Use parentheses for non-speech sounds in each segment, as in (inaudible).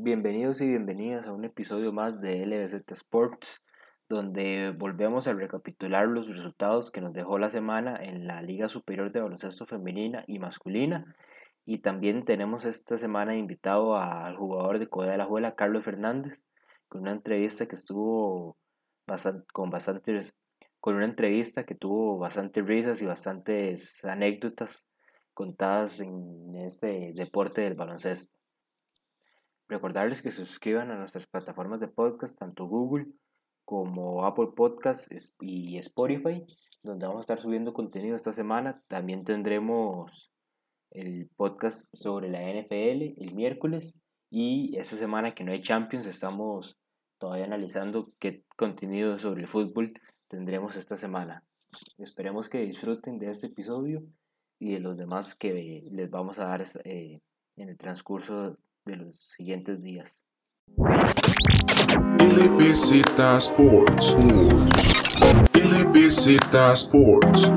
Bienvenidos y bienvenidas a un episodio más de LBZ Sports, donde volvemos a recapitular los resultados que nos dejó la semana en la Liga Superior de Baloncesto Femenina y Masculina. Y también tenemos esta semana invitado al jugador de Corea de la Juela, Carlos Fernández, con una entrevista que estuvo con bastantes con una entrevista que tuvo bastantes risas y bastantes anécdotas contadas en este deporte del baloncesto. Recordarles que se suscriban a nuestras plataformas de podcast, tanto Google como Apple Podcast y Spotify, donde vamos a estar subiendo contenido esta semana. También tendremos el podcast sobre la NFL el miércoles y esta semana que no hay Champions estamos todavía analizando qué contenido sobre el fútbol tendremos esta semana. Esperemos que disfruten de este episodio y de los demás que les vamos a dar eh, en el transcurso de los siguientes días. Sports. Sports.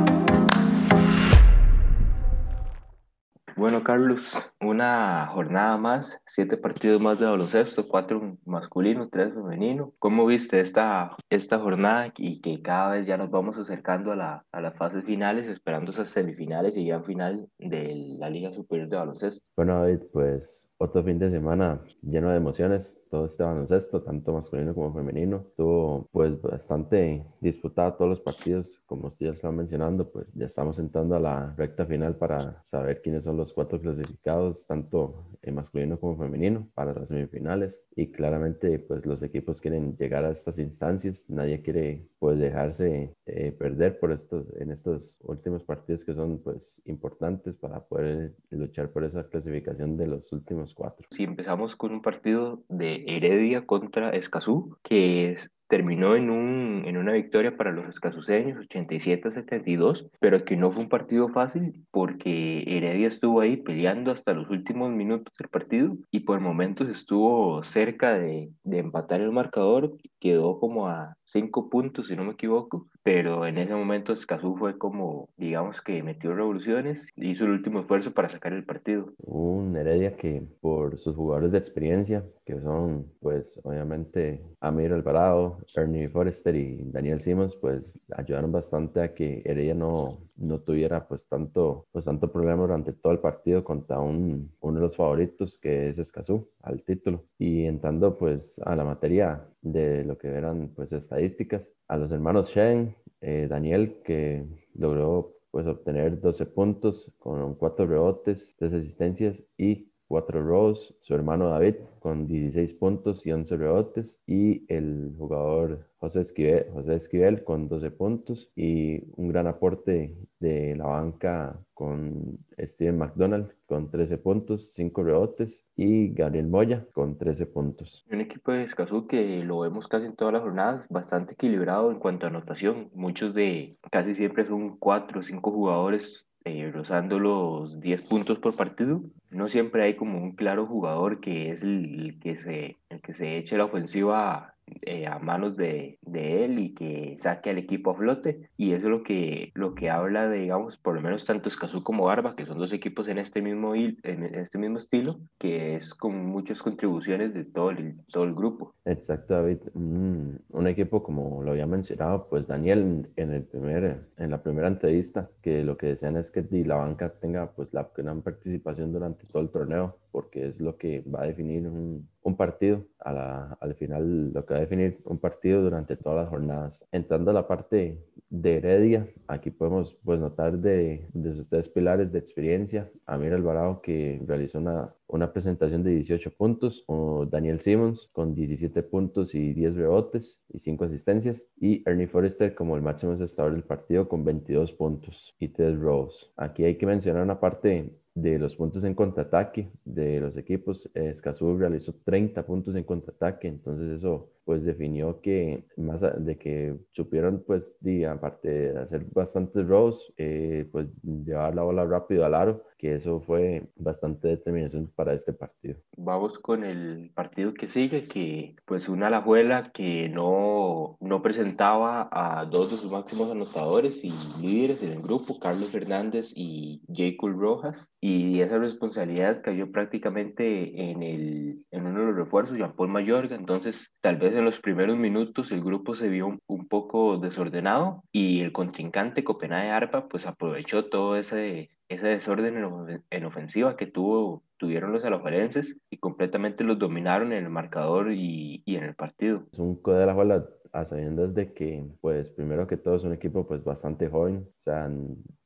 Bueno, Carlos, una jornada más, siete partidos más de baloncesto, cuatro masculinos, tres femeninos. ¿Cómo viste esta, esta jornada y que cada vez ya nos vamos acercando a, la, a las fases finales, esperando esas semifinales y ya final de la Liga Superior de Baloncesto? Bueno, David, pues otro fin de semana lleno de emociones, todo este baloncesto, tanto masculino como femenino. Estuvo pues bastante disputado todos los partidos, como usted ya estaba mencionando, pues ya estamos entrando a la recta final para saber quiénes son los cuatro clasificados, tanto en masculino como femenino, para las semifinales. Y claramente pues los equipos quieren llegar a estas instancias, nadie quiere pues dejarse eh, perder por estos, en estos últimos partidos que son pues importantes para poder luchar por esa clasificación de los últimos cuatro. Si empezamos con un partido de Heredia contra Escazú, que es terminó en, un, en una victoria para los escazuseños, 87-72, pero que no fue un partido fácil porque Heredia estuvo ahí peleando hasta los últimos minutos del partido y por momentos estuvo cerca de, de empatar el marcador, quedó como a cinco puntos si no me equivoco, pero en ese momento Escazú fue como, digamos que metió revoluciones, hizo el último esfuerzo para sacar el partido. Un Heredia que por sus jugadores de experiencia, que son pues obviamente Amir Alvarado, Ernie Forrester y Daniel Simmons, pues ayudaron bastante a que Heredia no, no tuviera pues tanto, pues tanto problema durante todo el partido contra un, uno de los favoritos que es Escazú al título. Y entrando pues a la materia de lo que eran pues estadísticas, a los hermanos Shen, eh, Daniel que logró pues obtener 12 puntos con 4 rebotes, 3 asistencias y 4 robos, su hermano David con 16 puntos y 11 rebotes y el jugador José Esquivel, José Esquivel con 12 puntos y un gran aporte de la banca con Steven McDonald con 13 puntos, 5 rebotes y Gabriel Moya con 13 puntos. Un equipo de Escazú que lo vemos casi en todas las jornadas, bastante equilibrado en cuanto a anotación. Muchos de casi siempre son 4 o 5 jugadores eh, rozando los 10 puntos por partido. No siempre hay como un claro jugador que es el, que, se, el que se eche la ofensiva eh, a manos de, de, él y que saque al equipo a flote. Y eso es lo que, lo que habla de, digamos, por lo menos tanto Escazú como Barba, que son dos equipos en este mismo, en este mismo estilo, que es con muchas contribuciones de todo el, todo el grupo. Exacto, David. Un, un equipo, como lo había mencionado, pues Daniel en, el primer, en la primera entrevista, que lo que desean es que la banca tenga pues la gran participación durante todo el torneo, porque es lo que va a definir un, un partido, a la, al final lo que va a definir un partido durante todas las jornadas. Entrando a la parte de Heredia, aquí podemos pues, notar de, de sus tres pilares de experiencia, Amir Alvarado que realizó una, una presentación de 18 puntos, o Daniel Simmons con 17 puntos y 10 rebotes y 5 asistencias, y Ernie Forrester como el máximo asestador del partido con 22 puntos y 3 robos. Aquí hay que mencionar una parte de los puntos en contraataque de los equipos. Escazú realizó 30 puntos en contraataque, entonces eso pues definió que más de que supieron pues de, aparte de hacer bastantes robos, eh, pues llevar la bola rápido al aro, que eso fue bastante determinación para este partido. Vamos con el partido que sigue, que pues una Alajuela que no, no presentaba a dos de sus máximos anotadores y líderes en el grupo, Carlos Fernández y Jacob Rojas, y esa responsabilidad cayó prácticamente en, el, en uno de los refuerzos, Jean-Paul Mayorga, entonces tal vez en los primeros minutos el grupo se vio un, poco desordenado y el contrincante Copenhague Arpa pues aprovechó todo ese, ese desorden en, ofensiva que tuvo, tuvieron los alajuelenses y completamente los dominaron en el marcador y, y en el partido. Es un de la a sabiendas de que, pues, primero que todo es un equipo, pues, bastante joven. O sea,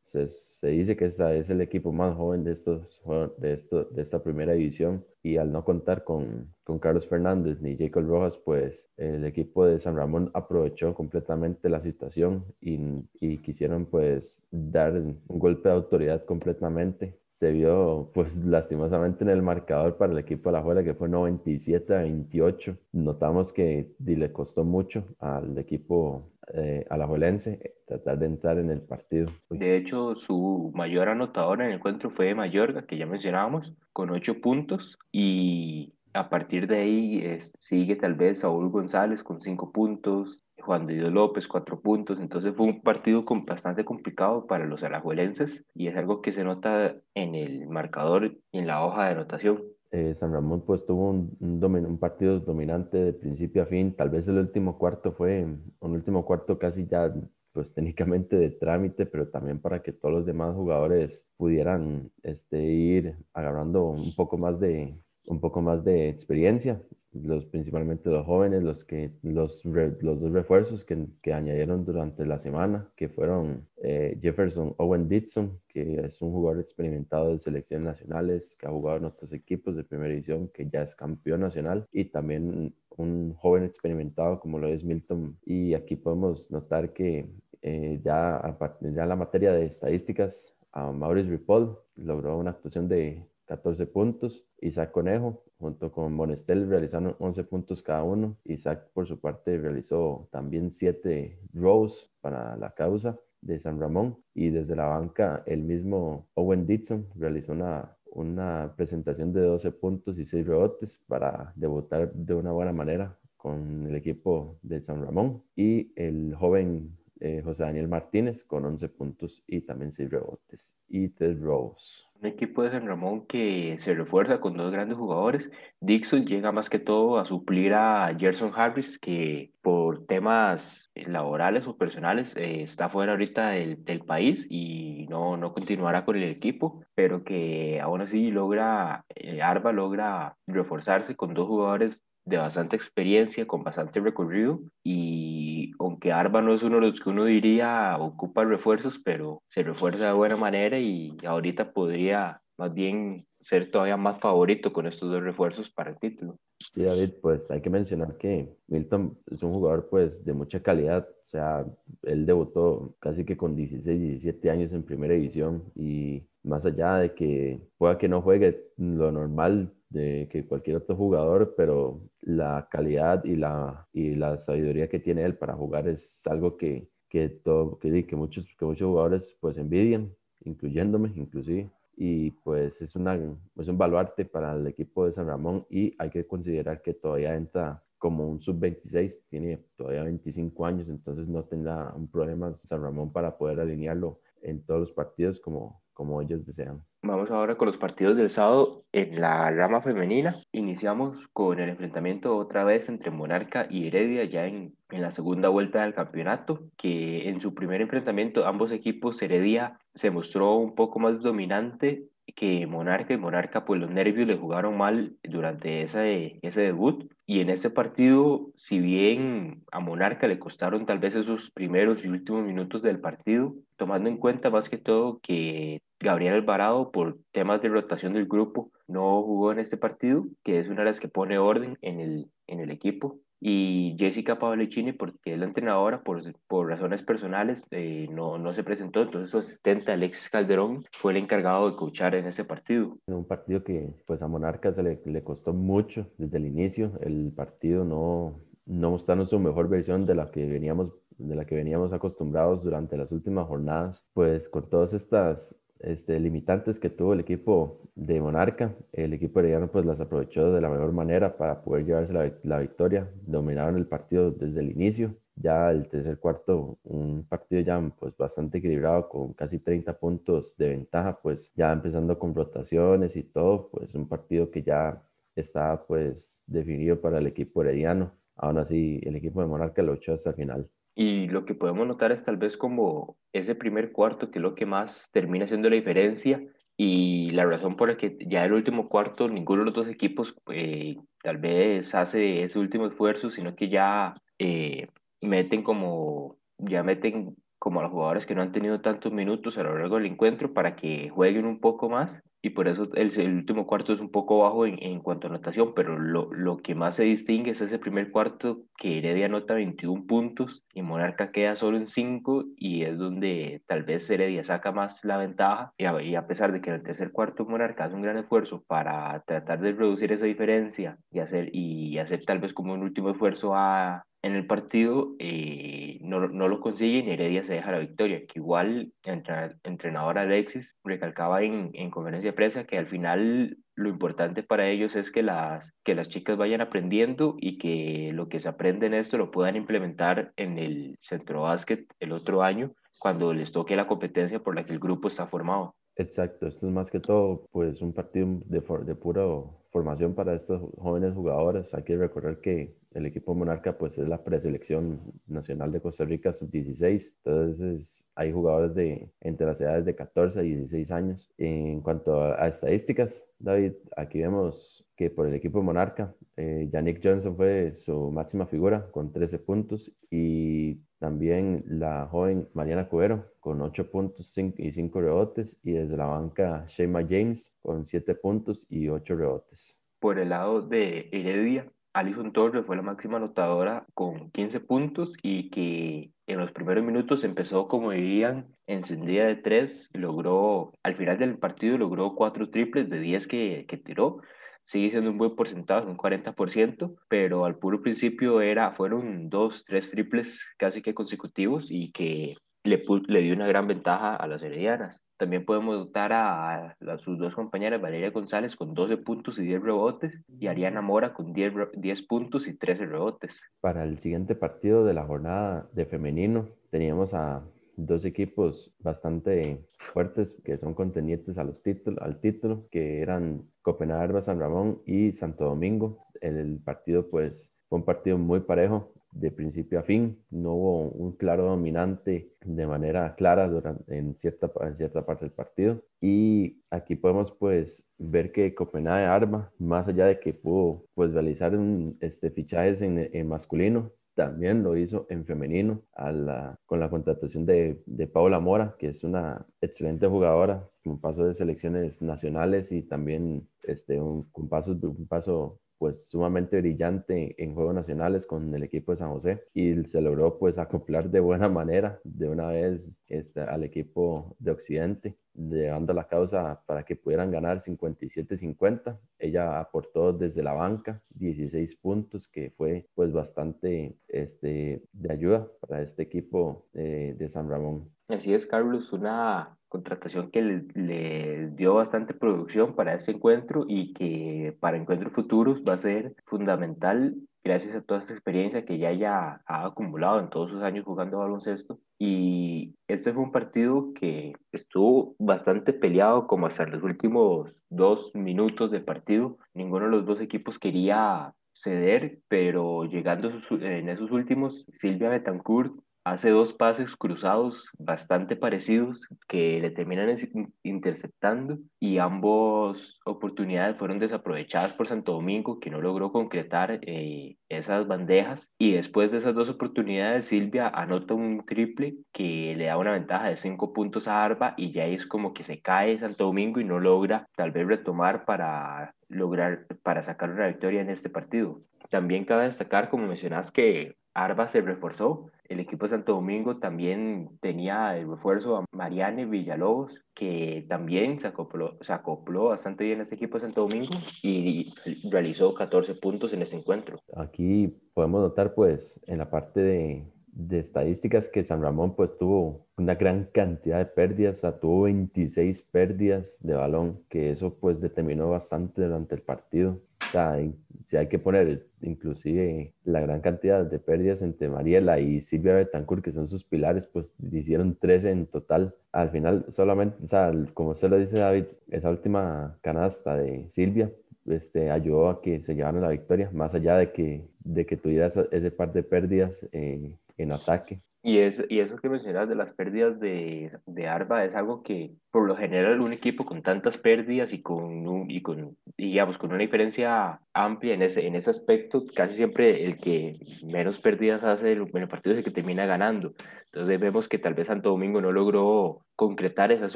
se, dice que es el equipo más joven de, estos, de, esto, de esta primera división y al no contar con, con Carlos Fernández ni Jacob Rojas, pues el equipo de San Ramón aprovechó completamente la situación y, y, quisieron pues dar un golpe de autoridad completamente. Se vio pues (laughs) lastimosamente en el marcador para el equipo de la Juela que fue 97 a 28. Notamos que le costó mucho al equipo eh, alajuelense tratar de entrar en el partido. De hecho, su mayor anotador en el encuentro fue Mayorga, que ya mencionábamos, con ocho puntos y a partir de ahí sigue tal vez Saúl González con cinco puntos, Juan de Dios López cuatro puntos, entonces fue un partido con, bastante complicado para los alajuelenses y es algo que se nota en el marcador y en la hoja de anotación. Eh, San Ramón pues tuvo un, un, partido dominante de principio a fin, tal vez el último cuarto fue un último cuarto casi ya pues (laughs) técnicamente de trámite, pero también para que todos los demás jugadores pudieran este, ir agarrando un poco más de, un poco más de experiencia, los, principalmente los jóvenes, los, que, los, los dos refuerzos que, que, añadieron durante la semana, que fueron eh, Jefferson Owen Dixon, que es un jugador experimentado de selecciones nacionales, que ha jugado en otros equipos de primera división, que ya es campeón nacional, y también un joven experimentado como lo es Milton. Y aquí podemos notar que eh, ya, ya la materia de estadísticas, a Maurice Ripoll logró una actuación de 14 puntos. Isaac Conejo, junto con Monestel, realizaron 11 puntos cada uno. Isaac, por su parte, realizó también 7 rows para la causa de San Ramón. Y desde la banca, el mismo Owen Dixon realizó una, una presentación de 12 puntos y 6 rebotes para debutar de una buena manera con el equipo de San Ramón. Y el joven eh, José Daniel Martínez con 11 puntos y también 6 rebotes y 3 robos. Un equipo de San Ramón que se refuerza con dos grandes jugadores. Dixon llega más que todo a suplir a Gerson Harris, que por temas laborales o personales eh, está fuera ahorita del, del, país y no, no continuará con el equipo, pero que aún así logra, eh, Arba logra reforzarse con dos jugadores de bastante experiencia, con bastante recorrido y aunque Arba no es uno de los que uno diría ocupa refuerzos, pero se refuerza de buena manera y ahorita podría más bien ser todavía más favorito con estos dos refuerzos para el título. Sí, David, pues hay que mencionar que Milton es un jugador pues de mucha calidad, o sea, él debutó casi que con 16, 17 años en primera división y más allá de que pueda que no juegue lo normal de que cualquier otro jugador, pero la calidad y la, y la sabiduría que tiene él para jugar es algo que, que, todo, que, muchos, que muchos jugadores pues envidian, incluyéndome inclusive. Y pues es, una, es un baluarte para el equipo de San Ramón y hay que considerar que todavía entra como un sub-26, tiene todavía 25 años, entonces no tendrá un problema San Ramón para poder alinearlo en todos los partidos como, como ellos desean. Vamos ahora con los partidos del sábado en la rama femenina. Iniciamos con el enfrentamiento otra vez entre Monarca y Heredia ya en, en, la segunda vuelta del campeonato, que en su primer enfrentamiento ambos equipos Heredia se mostró un poco más dominante que Monarca y Monarca pues los nervios le jugaron mal durante ese, ese debut y en ese partido si bien a Monarca le costaron tal vez esos primeros y últimos minutos del partido tomando en cuenta más que todo que Gabriel Alvarado por temas de rotación del grupo no jugó en este partido que es una de las que pone orden en el, en el equipo. Y Jessica Pavlicini, porque es la entrenadora, por, por razones personales, eh, no, no se presentó, entonces su asistente Alexis Calderón fue el encargado de coachar en ese partido. Un partido que pues a Monarcas le, le costó mucho desde el inicio, el partido no, no mostrando su mejor versión de la que veníamos de la que veníamos acostumbrados durante las últimas jornadas, pues con todas estas este, limitantes que tuvo el equipo de Monarca. El equipo herediano pues las aprovechó de la mejor manera para poder llevarse la, la, victoria. Dominaron el partido desde el inicio. Ya el tercer cuarto, un partido ya pues bastante equilibrado con casi 30 puntos de ventaja, pues ya empezando con rotaciones y todo, pues un partido que ya está pues definido para el equipo herediano. Aún así, el equipo de Monarca lo echó hasta el final. Y lo que podemos notar es tal vez como ese primer cuarto, que es lo que más termina siendo la diferencia, y la razón por la que ya el último cuarto ninguno de los dos equipos eh, tal vez hace ese último esfuerzo, sino que ya eh, meten como, ya meten como a los jugadores que no han tenido tantos minutos a lo largo del encuentro para que jueguen un poco más y por eso el, el último cuarto es un poco bajo en, en cuanto a anotación, pero lo, lo, que más se distingue es ese primer cuarto que Heredia anota 21 puntos y Monarca queda solo en 5 y es donde tal vez Heredia saca más la ventaja y a, y a pesar de que en el tercer cuarto Monarca hace un gran esfuerzo para tratar de reducir esa diferencia y hacer, y hacer tal vez como un último esfuerzo a, en el partido eh, no, no, lo consigue y Heredia se deja la victoria, que igual el entrenador Alexis recalcaba en, en conferencia de prensa que al final lo importante para ellos es que las, que las chicas vayan aprendiendo y que lo que se aprende en esto lo puedan implementar en el centro básquet el otro año cuando les toque la competencia por la que el grupo está formado. Exacto, esto es más que todo pues un partido de, de pura formación para estos jóvenes jugadores. Hay que recordar que el equipo Monarca pues es la preselección nacional de Costa Rica sub-16, entonces hay jugadores de entre las edades de 14 y 16 años. En cuanto a, estadísticas, David, aquí vemos que por el equipo Monarca, eh, Yannick Johnson fue su máxima figura con 13 puntos y también la joven Mariana Cubero con 8 puntos y 5 rebotes. Y desde la banca Shema James con 7 puntos y 8 rebotes. Por el lado de Heredia, Alison Torres fue la máxima anotadora con 15 puntos y que en los primeros minutos empezó, como dirían, encendida de 3. Logró, al final del partido, logró 4 triples de 10 que, que tiró sigue siendo un buen porcentaje, un 40%, pero al puro principio era, fueron dos, tres triples casi que consecutivos y que le, le dio una gran ventaja a las heredianas. También podemos notar a, sus dos compañeras, Valeria González con 12 puntos y 10 rebotes y Ariana Mora con 10, 10 puntos y 13 rebotes. Para el siguiente partido de la jornada de femenino teníamos a dos equipos bastante fuertes que son contendientes a los títulos, al título, que eran Copenhague, San Ramón y Santo Domingo. El partido pues fue un partido muy parejo de principio a fin. No hubo un claro dominante de manera clara durante, en, cierta, en cierta parte del partido. Y aquí podemos pues ver que Copenhague Arma, más allá de que pudo pues realizar un, este, fichajes en, en masculino, también lo hizo en femenino a la, con la contratación de, de Paula Mora, que es una excelente jugadora, con paso de selecciones nacionales y también este, un, paso, un paso pues sumamente brillante en Juegos Nacionales con el equipo de San José. Y se logró pues acoplar de buena (laughs) manera de una vez este, al equipo de Occidente, llevando la causa para que pudieran ganar 57-50. Ella aportó desde la banca 16 puntos, que fue pues bastante este, de ayuda para este equipo de, de San Ramón. Así es, Carlos, una contratación que le, dio bastante producción para ese encuentro y que para encuentros futuros va a ser fundamental gracias a toda esta experiencia que ya haya ha acumulado en todos sus años jugando baloncesto. Y este fue un partido que estuvo bastante peleado como hasta los últimos dos minutos del partido. Ninguno de los dos equipos quería ceder, pero llegando en esos últimos, Silvia Betancourt hace dos pases cruzados bastante parecidos que le terminan interceptando y ambos oportunidades fueron desaprovechadas por Santo Domingo que no logró concretar eh, esas bandejas y después de esas dos oportunidades Silvia anota un triple que le da una ventaja de cinco puntos a Arba y ya es como que se cae Santo Domingo y no logra tal vez retomar para lograr para sacar una victoria en este partido. También cabe destacar, como mencionas, que Arba se reforzó. El equipo de Santo Domingo también tenía el refuerzo a Mariane Villalobos, que también se acopló, se acopló bastante bien a este equipo de Santo Domingo y realizó 14 puntos en ese encuentro. Aquí podemos notar, pues, en la parte de, de estadísticas que San Ramón pues tuvo una gran cantidad de pérdidas, o sea, tuvo 26 pérdidas de balón, que eso pues determinó bastante durante el partido. Sea, si hay que poner inclusive la gran cantidad de pérdidas entre Mariela y Silvia Betancourt, que son sus pilares, pues hicieron 13 en total. Al final, solamente, o sea, como usted lo dice David, esa última canasta de Silvia este, ayudó a que se llevaran la victoria, más allá de que, de que tuviera ese par de pérdidas eh, en ataque. Y, es, y eso que mencionas de las pérdidas de, de Arba es algo que, por lo general, un equipo con tantas pérdidas y con, y con digamos, con una diferencia amplia en ese, en ese aspecto, casi siempre el que menos pérdidas hace en el partido es el que termina ganando. Entonces vemos que tal vez Santo Domingo no logró concretar esas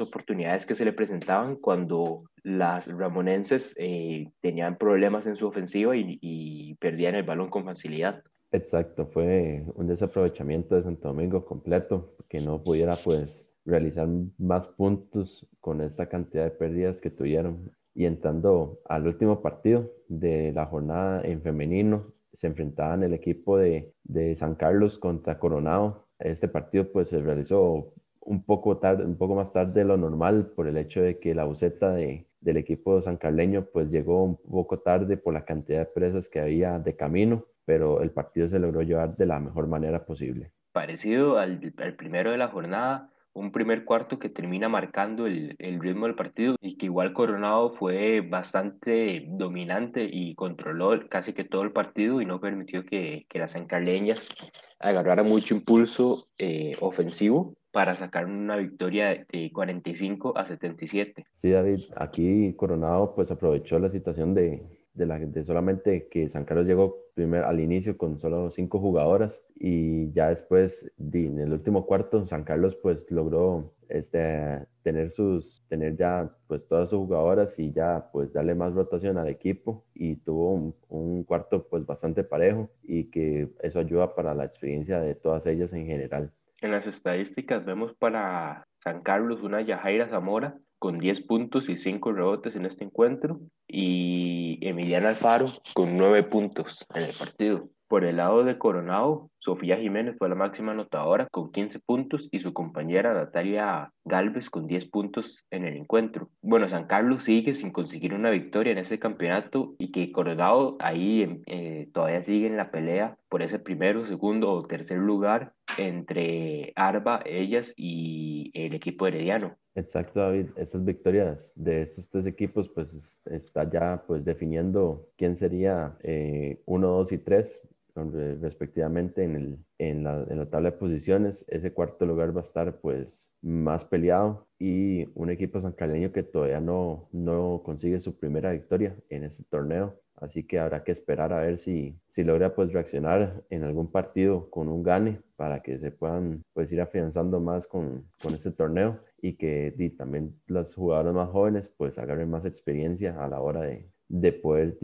oportunidades que se le presentaban cuando las ramonenses eh, tenían problemas en su ofensiva y, y perdían el balón con facilidad. Exacto, fue un desaprovechamiento de Santo Domingo completo, que no pudiera pues realizar más puntos con esta cantidad de pérdidas que tuvieron. Y entrando al último partido de la jornada en femenino, se enfrentaban el equipo de, de San Carlos contra Coronado. Este partido pues se realizó un poco tarde, un poco más tarde de lo normal por el hecho de que la buceta de, del equipo sancarleño pues llegó un poco tarde por la cantidad de presas que había de camino pero el partido se logró llevar de la mejor manera posible. Parecido al, primero de la jornada, un primer cuarto que termina marcando el, el, ritmo del partido y que igual Coronado fue bastante dominante y controló casi que todo el partido y no permitió que, que las encarleñas agarraran mucho impulso eh, ofensivo para sacar una victoria de 45 a 77. Sí, David, aquí Coronado pues aprovechó la situación de, de, la, de solamente que San Carlos llegó primer, al inicio con solo cinco jugadoras y ya después en el último cuarto San Carlos pues logró este, tener sus tener ya pues todas sus jugadoras y ya pues darle más rotación al equipo y tuvo un, un cuarto pues bastante parejo y que eso ayuda para la experiencia de todas ellas en general. En las estadísticas vemos para San Carlos una Yajaira Zamora con 10 puntos y 5 rebotes en este encuentro y Emiliana Alfaro con 9 puntos en el partido. Por el lado de Coronado, Sofía Jiménez fue la máxima anotadora con 15 puntos y su compañera Natalia Galvez con 10 puntos en el encuentro. Bueno, San Carlos sigue sin conseguir una victoria en ese campeonato y que Coronado ahí eh, todavía sigue en la pelea por ese primero, segundo o tercer lugar entre Arba, ellas y el equipo herediano. Exacto, David. Esas victorias de estos tres equipos, pues está ya pues definiendo quién sería eh, uno, dos y tres respectivamente en, el, en, la, en, la, tabla de posiciones. Ese cuarto lugar va a estar pues más peleado y un equipo sancaleño que todavía no, no consigue su primera victoria en este torneo. Así que habrá que esperar a ver si, si logra pues reaccionar en algún partido con un gane para que se puedan pues ir afianzando más con, con este torneo y que también los jugadores más jóvenes pues agarren más experiencia a la hora de, de poder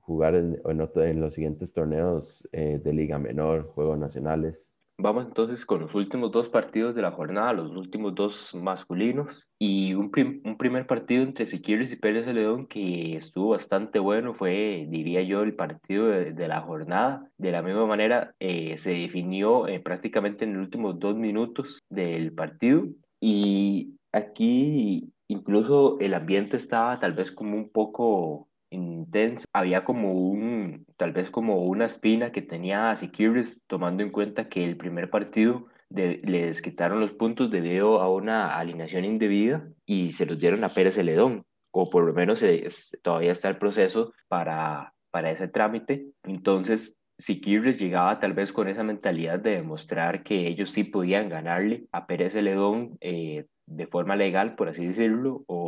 jugar en, en, los siguientes torneos eh, de Liga Menor, Juegos Nacionales. Vamos entonces con los últimos dos partidos de la jornada, los últimos dos masculinos y un, un primer partido entre Siquirres y Pérez de León que estuvo bastante bueno, fue diría yo el partido de, la jornada. De la misma manera eh, se definió eh, prácticamente en los últimos dos minutos del partido y aquí incluso el ambiente estaba tal vez como un poco intenso. Había como un, tal vez como una espina que tenía a Sikiris, tomando en cuenta que el primer partido de, les quitaron los puntos debido a una alineación indebida y se los dieron a Pérez Celedón, o por lo menos todavía está el proceso para, para ese trámite. Entonces, Sikiris llegaba tal vez con esa mentalidad de demostrar que ellos sí podían ganarle a Pérez Celedón eh, de forma legal, por así decirlo, o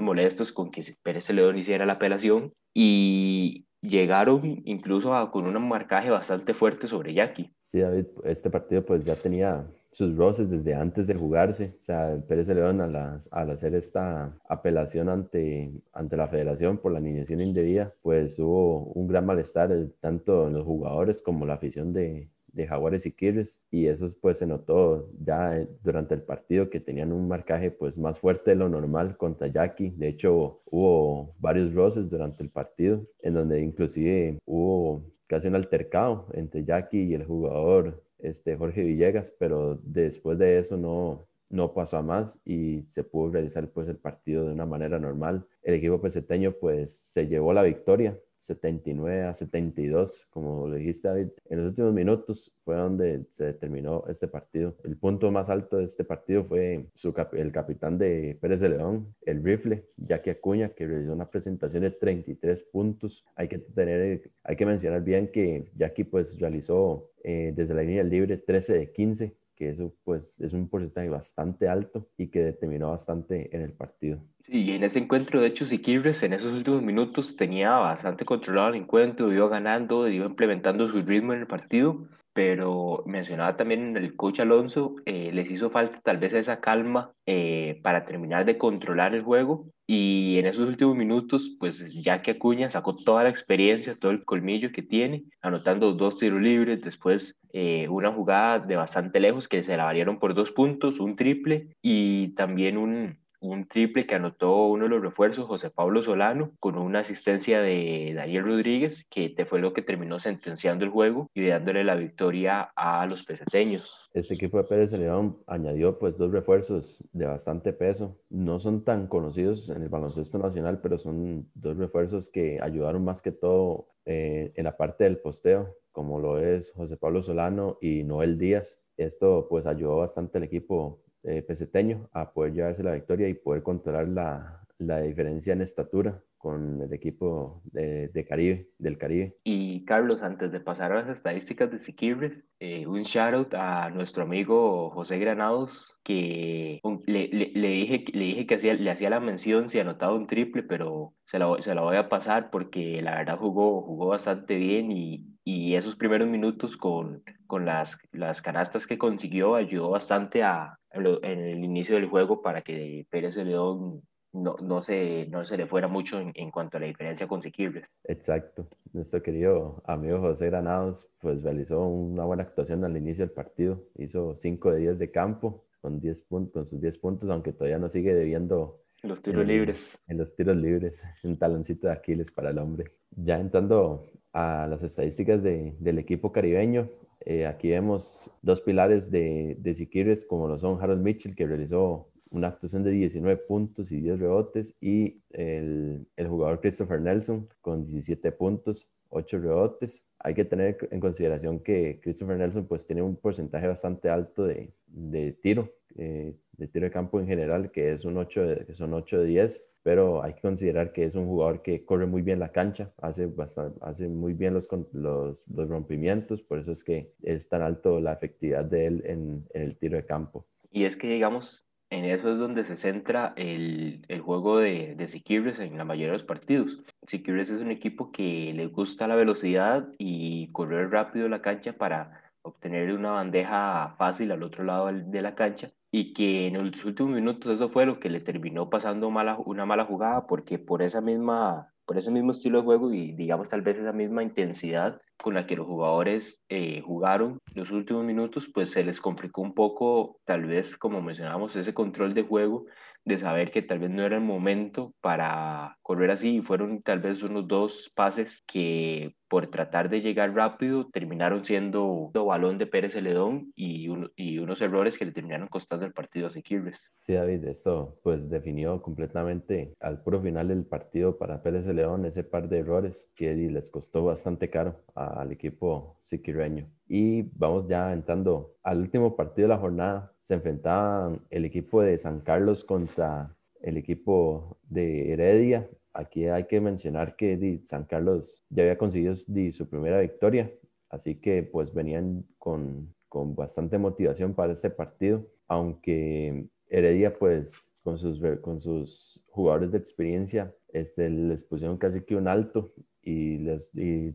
molestos con que Pérez Celedón hiciera la apelación y llegaron incluso con un marcaje bastante fuerte sobre Jackie. Sí, David, este partido pues ya tenía sus roces desde antes de jugarse. O sea, Pérez Celedón al, al hacer esta apelación ante, ante la federación por la alineación indebida, pues hubo un gran malestar eh, tanto en los jugadores como la afición de, de Jaguares y Quirres y eso pues se notó ya eh, durante el partido que tenían un marcaje pues más fuerte de lo normal contra Jackie. De hecho hubo varios roces durante el partido en donde inclusive hubo casi un altercado entre Jackie y el jugador este, Jorge Villegas, pero después de eso no, no pasó a más y se pudo realizar pues el partido de una manera normal. El equipo peseteño pues se llevó la victoria 79 a 72, como le dijiste David. En los últimos minutos fue donde se determinó este partido. El punto más alto de este partido fue el capitán de Pérez de León, el rifle, Jackie Acuña, que realizó una presentación de 33 puntos. Hay que tener, hay que mencionar bien que Jackie pues realizó eh, desde la línea libre 13 de 15 que eso pues es un porcentaje bastante alto y que determinó bastante en el partido. Sí, y en ese encuentro, de hecho, Siquirres en esos últimos minutos tenía bastante controlado el encuentro, iba ganando, iba implementando su ritmo en el partido, pero mencionaba también el coach Alonso, eh, les hizo falta tal vez esa calma eh, para terminar de controlar el juego. Y en esos últimos minutos, pues ya que Acuña sacó toda la experiencia, todo el colmillo que tiene, anotando dos tiros libres, después eh, una jugada de bastante lejos que se la valieron por dos puntos, un triple y también un, un triple que anotó uno de los refuerzos, José Pablo Solano, con una asistencia de Daniel Rodríguez, que fue lo que terminó sentenciando el juego y dándole la victoria a los peseteños. Este equipo de Pérez León añadió pues dos refuerzos de bastante peso. No son tan conocidos en el baloncesto nacional, pero son dos refuerzos que ayudaron más que todo eh, en la parte del posteo, como lo es José Pablo Solano y Noel Díaz. Esto pues ayudó bastante al equipo eh, peseteño a poder llevarse la victoria y poder controlar la, la diferencia en estatura con el equipo de, de, Caribe, del Caribe. Y Carlos, antes de pasar a las estadísticas de Siquirres, eh, un shout out a nuestro amigo José Granados, que le, le, le dije, le dije que hacía, le hacía la mención si anotaba un triple, pero se la, se la voy a pasar porque la verdad jugó, jugó bastante bien y, y esos primeros minutos con, con las, las canastas que consiguió ayudó bastante a, en el inicio del juego para que Pérez León no, no, se, no se le fuera mucho en, en cuanto a la diferencia con Siquirres. Exacto. Nuestro querido amigo José Granados pues realizó una buena actuación al inicio del partido. Hizo 5 de 10 de campo con, 10 puntos, con sus 10 puntos, aunque todavía no sigue debiendo los tiros libres. En los tiros libres, (laughs) un taloncito de Aquiles para el hombre. Ya entrando a las estadísticas de, del equipo caribeño, eh, aquí vemos dos pilares de, de Siquirres, como lo son Harold Mitchell, que realizó una actuación de 19 puntos y 10 rebotes, y el, el jugador Christopher Nelson con 17 puntos, 8 rebotes. Hay que tener en consideración que Christopher Nelson pues tiene un porcentaje bastante alto de, de tiro, eh, de tiro de campo en general, que, es un 8 de, que son 8 de 10, pero hay que considerar que es un jugador que corre muy bien la cancha, hace, bastante, hace muy bien los, los, rompimientos, por eso es que es tan alto la efectividad de él en, el tiro de campo. Y es que, digamos, en eso es donde se centra el, el juego de, de Siquirres en la mayoría de los partidos. Siquirres es un equipo que le gusta la velocidad y correr rápido la cancha para obtener una bandeja fácil al otro lado de la cancha y que en los últimos minutos eso fue lo que le terminó pasando mala, una mala jugada porque por esa misma por ese mismo estilo de juego y digamos tal vez esa misma intensidad con la que los jugadores eh, jugaron los últimos minutos, pues se les complicó un poco, tal vez como mencionábamos, ese control de juego de saber que tal vez no era el momento para correr así y fueron tal vez unos dos pases que por tratar de llegar rápido terminaron siendo balón de Pérez Celedón y, y unos errores que le terminaron costando el partido a Siquirres. Sí, David, esto pues definió completamente al puro final del partido para Pérez Celedón ese par de errores que les costó bastante caro al equipo siquireño. Y vamos ya entrando al último partido de la jornada, se enfrentaban el equipo de San Carlos contra el equipo de Heredia. Aquí hay que mencionar que San Carlos ya había conseguido su primera victoria, así que pues venían con, con bastante motivación para este partido, aunque Heredia pues con sus, con sus jugadores de experiencia este, les pusieron casi que un alto y, les, y,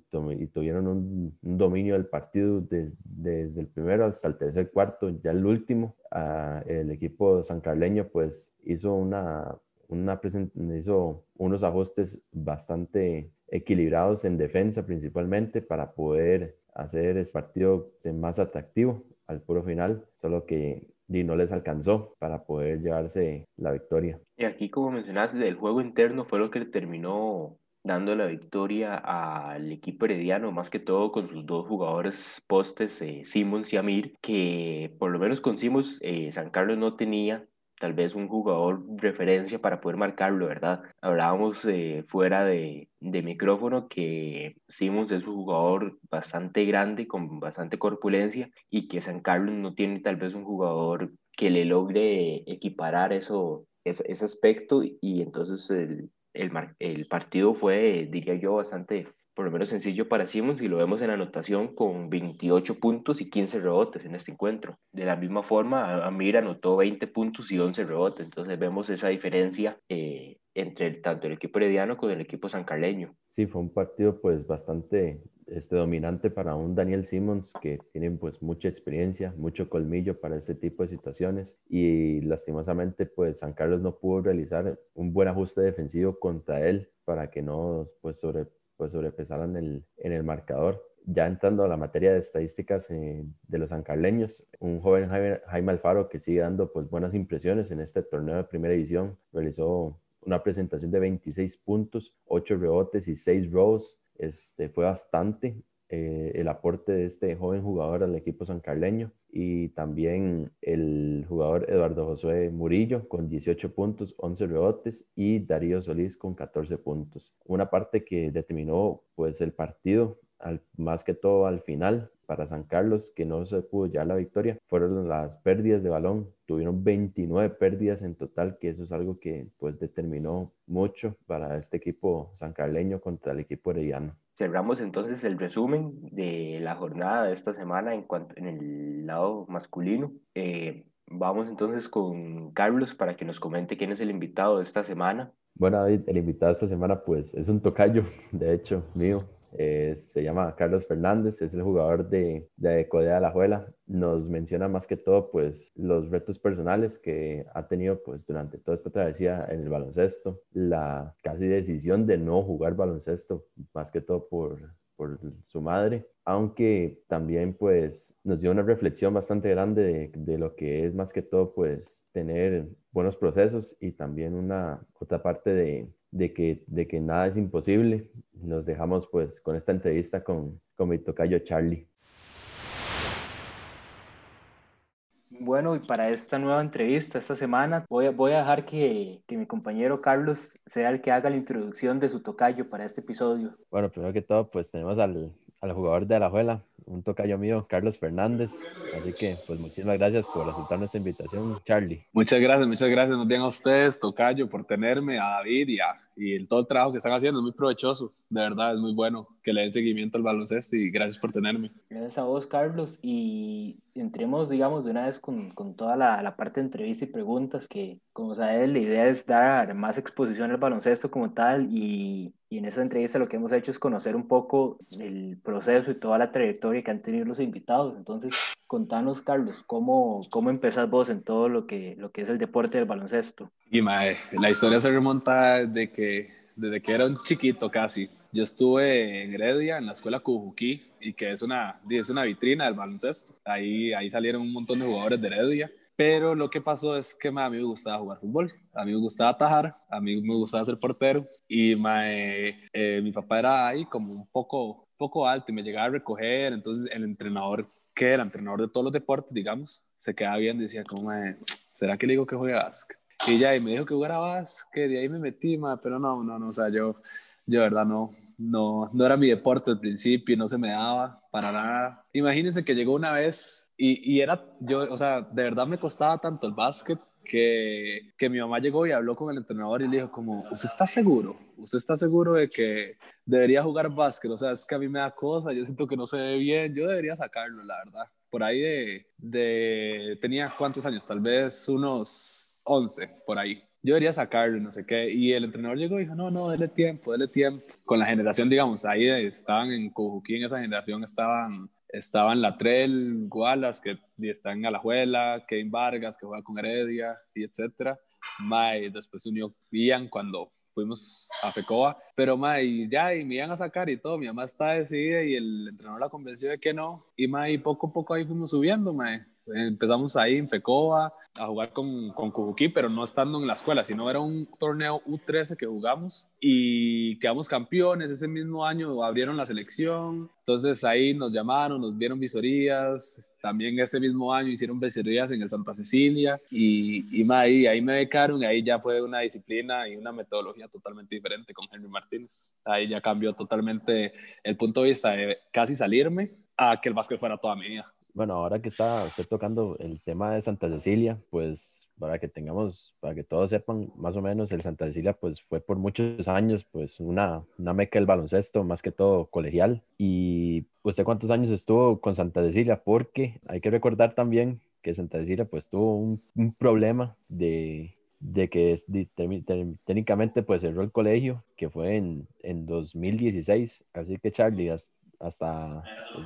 tuvieron un, dominio del partido desde el primero hasta el tercer cuarto, ya el último, uh, el equipo sancarleño pues hizo una, una hizo unos ajustes bastante equilibrados en defensa principalmente para poder hacer el partido más atractivo al puro final, solo que y no les alcanzó para poder llevarse la victoria. Y aquí, como mencionaste, el juego interno fue lo que terminó dando la victoria al equipo herediano, más que todo con sus dos jugadores postes, eh, Simons y Amir, que por lo menos con Simons, eh, San Carlos no tenía tal vez un jugador referencia para poder marcarlo, ¿verdad? Hablábamos eh, fuera de, de, micrófono que Simons es un jugador bastante grande, con bastante corpulencia, y que San Carlos no tiene tal vez un jugador que le logre equiparar eso, ese, ese aspecto, y entonces el, el, el partido fue, diría yo, bastante por lo menos sencillo para Simons y lo vemos en la anotación con 28 puntos y 15 rebotes en este encuentro. De la misma forma, Amir anotó 20 puntos y 11 rebotes, entonces vemos esa diferencia eh, entre tanto el equipo herediano con el equipo sancarleño. Sí, fue un partido pues bastante este, dominante para un Daniel Simmons que tiene pues mucha experiencia, mucho colmillo para este tipo de situaciones y lastimosamente pues San Carlos no pudo realizar un buen ajuste defensivo contra él para que no pues sobre pues sobrepesaran el, en el marcador. Ya entrando a la materia de estadísticas eh, de los ancarleños, un joven Jaime, Alfaro que sigue dando pues buenas impresiones en este torneo de primera división, realizó una presentación de 26 puntos, 8 rebotes y 6 rows. Este, fue bastante eh, el aporte de este joven jugador al equipo sancarleño y también el jugador Eduardo Josué Murillo con 18 puntos, 11 rebotes y Darío Solís con 14 puntos. Una parte que determinó pues el partido al, más que todo al final para San Carlos, que no se pudo ya la victoria, fueron las pérdidas de balón. Tuvieron 29 pérdidas en total, que eso es algo que pues determinó mucho para este equipo sancarleño contra el equipo herediano. Cerramos entonces el resumen de la jornada de esta semana en, cuanto, en el lado masculino. Eh, vamos entonces con Carlos para que nos comente quién es el invitado de esta semana. Bueno, David, el invitado de esta semana pues es un tocayo, de hecho, mío. Eh, se llama Carlos Fernández, es el jugador de, de Codea La Juela. Nos menciona más que todo pues los retos personales que ha tenido pues durante toda esta travesía en el baloncesto, la casi decisión de no jugar baloncesto, más que todo por, por su madre, aunque también pues nos dio una reflexión bastante grande de, de, lo que es más que todo pues tener buenos procesos y también una otra parte de, de que, de que nada es imposible. Nos dejamos pues con esta entrevista con, con mi tocayo Charlie. Bueno, y para esta nueva entrevista, esta semana, voy a, voy a dejar que, que, mi compañero Carlos sea el que haga la introducción de su tocayo para este episodio. Bueno, primero que todo, pues tenemos al, al jugador de Alajuela, un tocayo mío, Carlos Fernández. Así que, pues muchísimas gracias por aceptar nuestra invitación, Charlie. Muchas gracias, muchas gracias más bien a ustedes, tocayo, por tenerme, a David y, a, y el, todo el trabajo que están haciendo. Es muy provechoso, de verdad, es muy bueno que le den seguimiento al baloncesto y gracias por tenerme. Gracias a vos, Carlos. Y entremos, digamos, de una vez con, con toda la, la, parte de entrevista y preguntas, que, como sabes, la idea es dar más exposición al baloncesto como tal y y en esa entrevista lo que hemos hecho es conocer un poco el proceso y toda la trayectoria que han tenido los invitados. Entonces, contanos, Carlos, ¿cómo, cómo empezás vos en todo lo que, lo que es el deporte del baloncesto? Y mae, la historia se remonta desde que, desde que era un chiquito casi. Yo estuve en Heredia, en la escuela Cujuquí, y que es una, es una vitrina del baloncesto. Ahí, ahí salieron un montón de jugadores de Heredia pero lo que pasó es que a mí me gustaba jugar fútbol, a mí me gustaba atajar, a mí me gustaba ser portero y eh, mi papá era ahí como un poco, poco alto y me llegaba a recoger, entonces el entrenador, que era entrenador de todos los deportes, digamos, se quedaba bien, decía como, ¿será que le digo que juegue básquet? Y ya, y me dijo que jugara básquet, y ahí me metí, pero no, no, no, o sea, yo, yo de verdad no, no, no era mi deporte al principio, no se me daba para nada. Imagínense que llegó una vez y, y, era, yo, o sea, de verdad me costaba tanto el básquet que, que mi mamá llegó y habló con el entrenador y le dijo como, ¿usted está seguro? ¿Usted está seguro de que debería jugar básquet? O sea, es que a mí me da cosa, yo siento que no se ve bien, yo debería sacarlo, la verdad. Por ahí de, de tenía cuántos años, tal vez unos 11, por ahí yo debería sacarlo, no sé qué. Y el entrenador llegó y dijo, no, no, dele tiempo, dele tiempo. Con la generación, digamos, ahí estaban en Cojuquí, en esa generación estaban estaban Latrell, Gualas, que están en Alajuela, Kevin Vargas, que juega con Heredia, y etcétera. May, después unió Ian cuando fuimos a Fecoa, pero May, ya, y me iban a sacar y todo, mi mamá está decidida y el entrenador la convenció de que no, y May, poco a poco ahí fuimos subiendo, May. Empezamos ahí en Fecoa a jugar con, con Cujuquí, pero no estando en la escuela, sino era un torneo U13 que jugamos y quedamos campeones. Ese mismo año abrieron la selección, entonces ahí nos llamaron, nos dieron visorías. También ese mismo año hicieron visorías en el Santa Cecilia y, y ahí, ahí me becaron y ahí ya fue una disciplina y una metodología totalmente diferente con Henry Martínez. Ahí ya cambió totalmente el punto de vista de casi salirme a que el básquet fuera toda mi vida. Bueno, ahora que está usted tocando el tema de Santa Cecilia, pues para que tengamos, para que todos sepan más o menos, el Santa Cecilia pues fue por muchos años pues una, una meca del baloncesto, más que todo colegial. ¿Y usted cuántos años estuvo con Santa Cecilia? Porque hay que recordar también que Santa Cecilia pues tuvo un, un problema de, de que técnicamente pues cerró el colegio, que fue en, en 2016. Así que Charlie, hasta,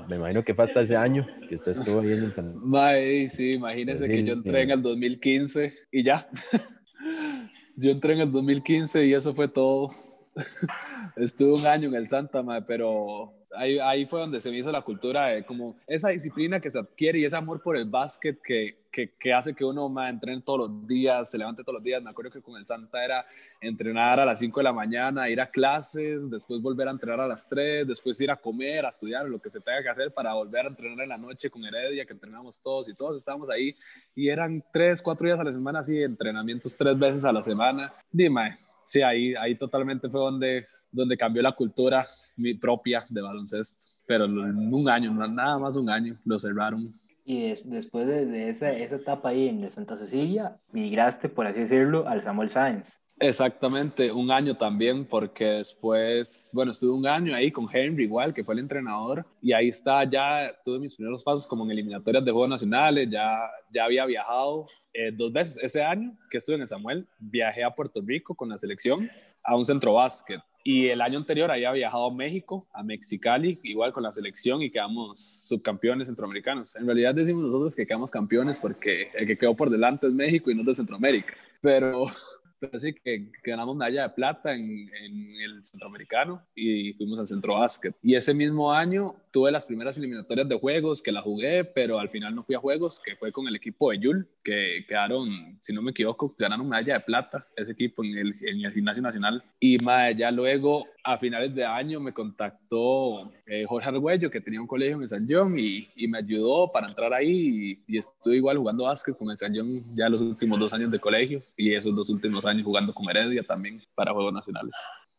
me imagino que fue hasta ese año que usted estuvo ahí en el San... Mae, sí, imagínese que yo entré en el 2015 y ya. (laughs) yo entré en el 2015 y eso fue todo. (laughs) Estuve un año en el Santa, mae, pero ahí, fue donde se me hizo la cultura de como esa disciplina que se adquiere y ese amor por el básquet que, que, que hace que uno más entrene todos los días, se levante todos los días. Me acuerdo que con el Santa era entrenar a las 5 de la mañana, ir a clases, después volver a entrenar a las 3, después ir a comer, a estudiar, lo que se tenga que hacer para volver a entrenar en la noche con Heredia, que entrenamos todos y todos estábamos ahí. Y eran 3, 4 días a la semana, así, entrenamientos tres veces a la semana. Dime, sí, ahí, ahí totalmente fue donde, donde cambió la cultura mi propia de baloncesto. Pero en un año, nada más un año, lo cerraron. Y después de, esa, esa, etapa ahí en Santa Cecilia, migraste, por así decirlo, al Samuel Sáenz. Exactamente, un año también, porque después, bueno, estuve un año ahí con Henry igual, que fue el entrenador, y ahí está, ya tuve mis primeros pasos como en eliminatorias de Juegos Nacionales, ya, ya había viajado eh, dos veces ese año que estuve en el Samuel, viajé a Puerto Rico con la selección a un centro básquet, y el año anterior había viajado a México, a Mexicali, igual con la selección y quedamos subcampeones centroamericanos. En realidad decimos nosotros que quedamos campeones porque el que quedó por delante es México y no de Centroamérica. Pero (laughs) pero sí que, ganamos medalla de plata en, en, el centroamericano y fuimos al centro básquet. Y ese mismo año tuve las primeras eliminatorias de juegos que la jugué, pero al final no fui a juegos, que fue con el equipo de Yul, que quedaron, si no me equivoco, ganaron medalla de plata ese equipo en el, en el gimnasio nacional. Y ya luego a finales de año me contactó eh, Jorge Argüello, que tenía un colegio en San John, y, y me ayudó para entrar ahí. Y, y, estuve igual jugando básquet con el San John ya los últimos dos años de colegio y esos dos últimos años jugando con Heredia también para Juegos Nacionales.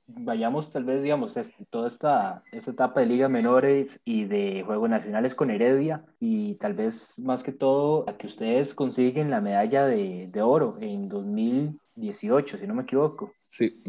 Vayamos tal vez, digamos, toda esta, esta etapa de ligas menores y de Juegos Nacionales con Heredia y tal vez más que todo a que ustedes consiguen la medalla de, de oro en 2018, si no me equivoco. Sí,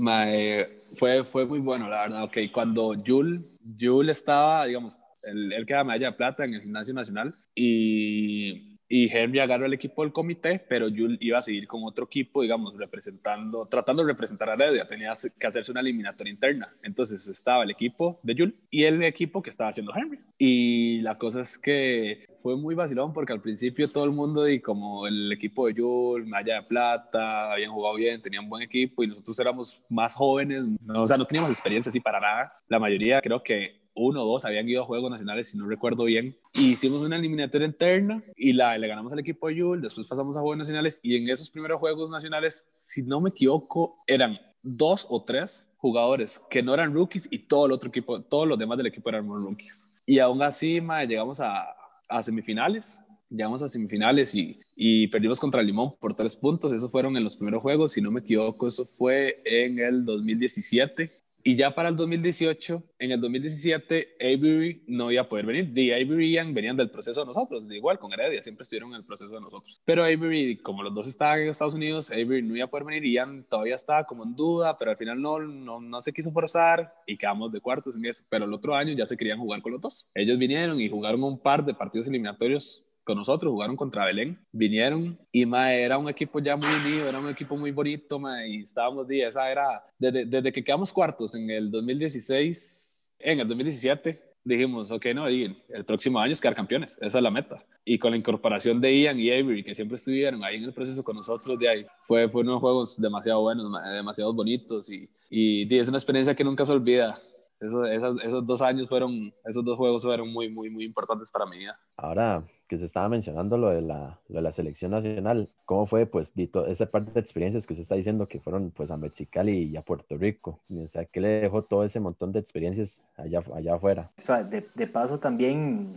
fue, fue muy bueno, la verdad. Ok, cuando Jul, Jul estaba, digamos, él, él queda medalla de plata en el gimnasio nacional y y Henry agarró el equipo del comité, pero Yul iba a seguir con otro equipo, digamos, representando, tratando de representar a Heredia, tenía que hacerse una eliminatoria interna. Entonces estaba el equipo de Yul y el equipo que estaba haciendo Henry. Y la cosa es que fue muy vacilón porque al principio todo el mundo, y como el equipo de Yul, Maya de Plata, habían jugado bien, tenían buen equipo y nosotros éramos más jóvenes, o sea, no teníamos experiencia así para nada. La mayoría creo que uno o dos habían ido a Juegos Nacionales, si no recuerdo bien. hicimos una eliminatoria interna y la, le ganamos al equipo de después pasamos a Juegos Nacionales y en esos primeros Juegos Nacionales, si no me equivoco, eran dos o tres jugadores que no eran rookies y todo el otro equipo, todos los demás del equipo eran rookies. Y aún así, llegamos a, a semifinales, llegamos a semifinales y, y, perdimos contra Limón por tres puntos. Esos fueron en los primeros juegos, si no me equivoco, eso fue en el 2017. Y ya para el 2018, en el 2017, Avery no iba a poder venir. De Avery y Ian venían del proceso de nosotros, de igual con Heredia, siempre estuvieron en el proceso de nosotros. Pero Avery, como los dos estaban en Estados Unidos, Avery no iba a poder venir y Ian todavía estaba como en duda, pero al final no, no, no se quiso forzar y quedamos de cuartos en eso. Pero el otro año ya se querían jugar con los dos. Ellos vinieron y jugaron un par de partidos eliminatorios con nosotros, jugaron contra Belén, vinieron y ma, era un equipo ya muy unido, era un equipo muy bonito ma, y estábamos, de esa era, desde, desde que quedamos cuartos en el 2016, en el 2017, dijimos, ok, no, y el próximo año es quedar campeones, esa es la meta. Y con la incorporación de Ian y Avery, que siempre estuvieron ahí en el proceso con nosotros, de ahí, fue, fue unos juegos demasiado buenos, demasiado bonitos y, y, y es una experiencia que nunca se olvida esos, esos dos años fueron, esos dos juegos fueron muy, muy, muy importantes para mi vida. Ahora que se estaba mencionando lo de la, lo de la selección nacional, ¿cómo fue pues esa parte de experiencias que usted está diciendo que fueron pues a Mexicali y a Puerto Rico? O sea, ¿qué le dejó todo ese montón de experiencias allá, allá afuera? De, de paso también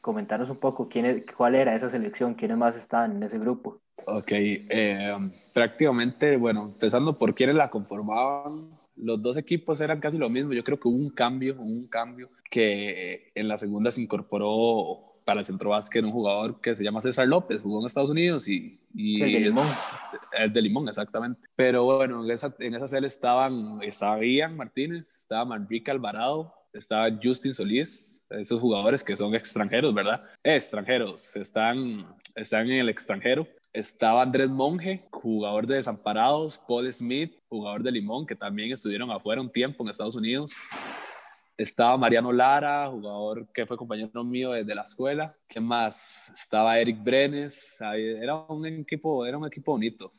comentarnos un poco quién es, cuál era esa selección, quiénes más estaban en ese grupo. Ok, eh, prácticamente, bueno, empezando por quiénes la conformaban, los dos equipos eran casi lo mismo. Yo creo que hubo un cambio, un cambio que en la segunda se incorporó para el centro básquet un jugador que se llama César López, jugó en Estados Unidos y... y el de Limón. Es, de Limón, exactamente. Pero bueno, en esa, en esa estaban, estaba Ian Martínez, estaba Manrique Alvarado, estaba Justin Solís, esos jugadores que son extranjeros, ¿verdad? extranjeros, están, están en el extranjero. Estaba Andrés Monge, jugador de Desamparados, Paul Smith, jugador de Limón, que también estuvieron afuera un tiempo en Estados Unidos. Estaba Mariano Lara, jugador que fue compañero mío desde la escuela. ¿Qué más? Estaba Eric Brenes. Era un equipo, era un equipo bonito.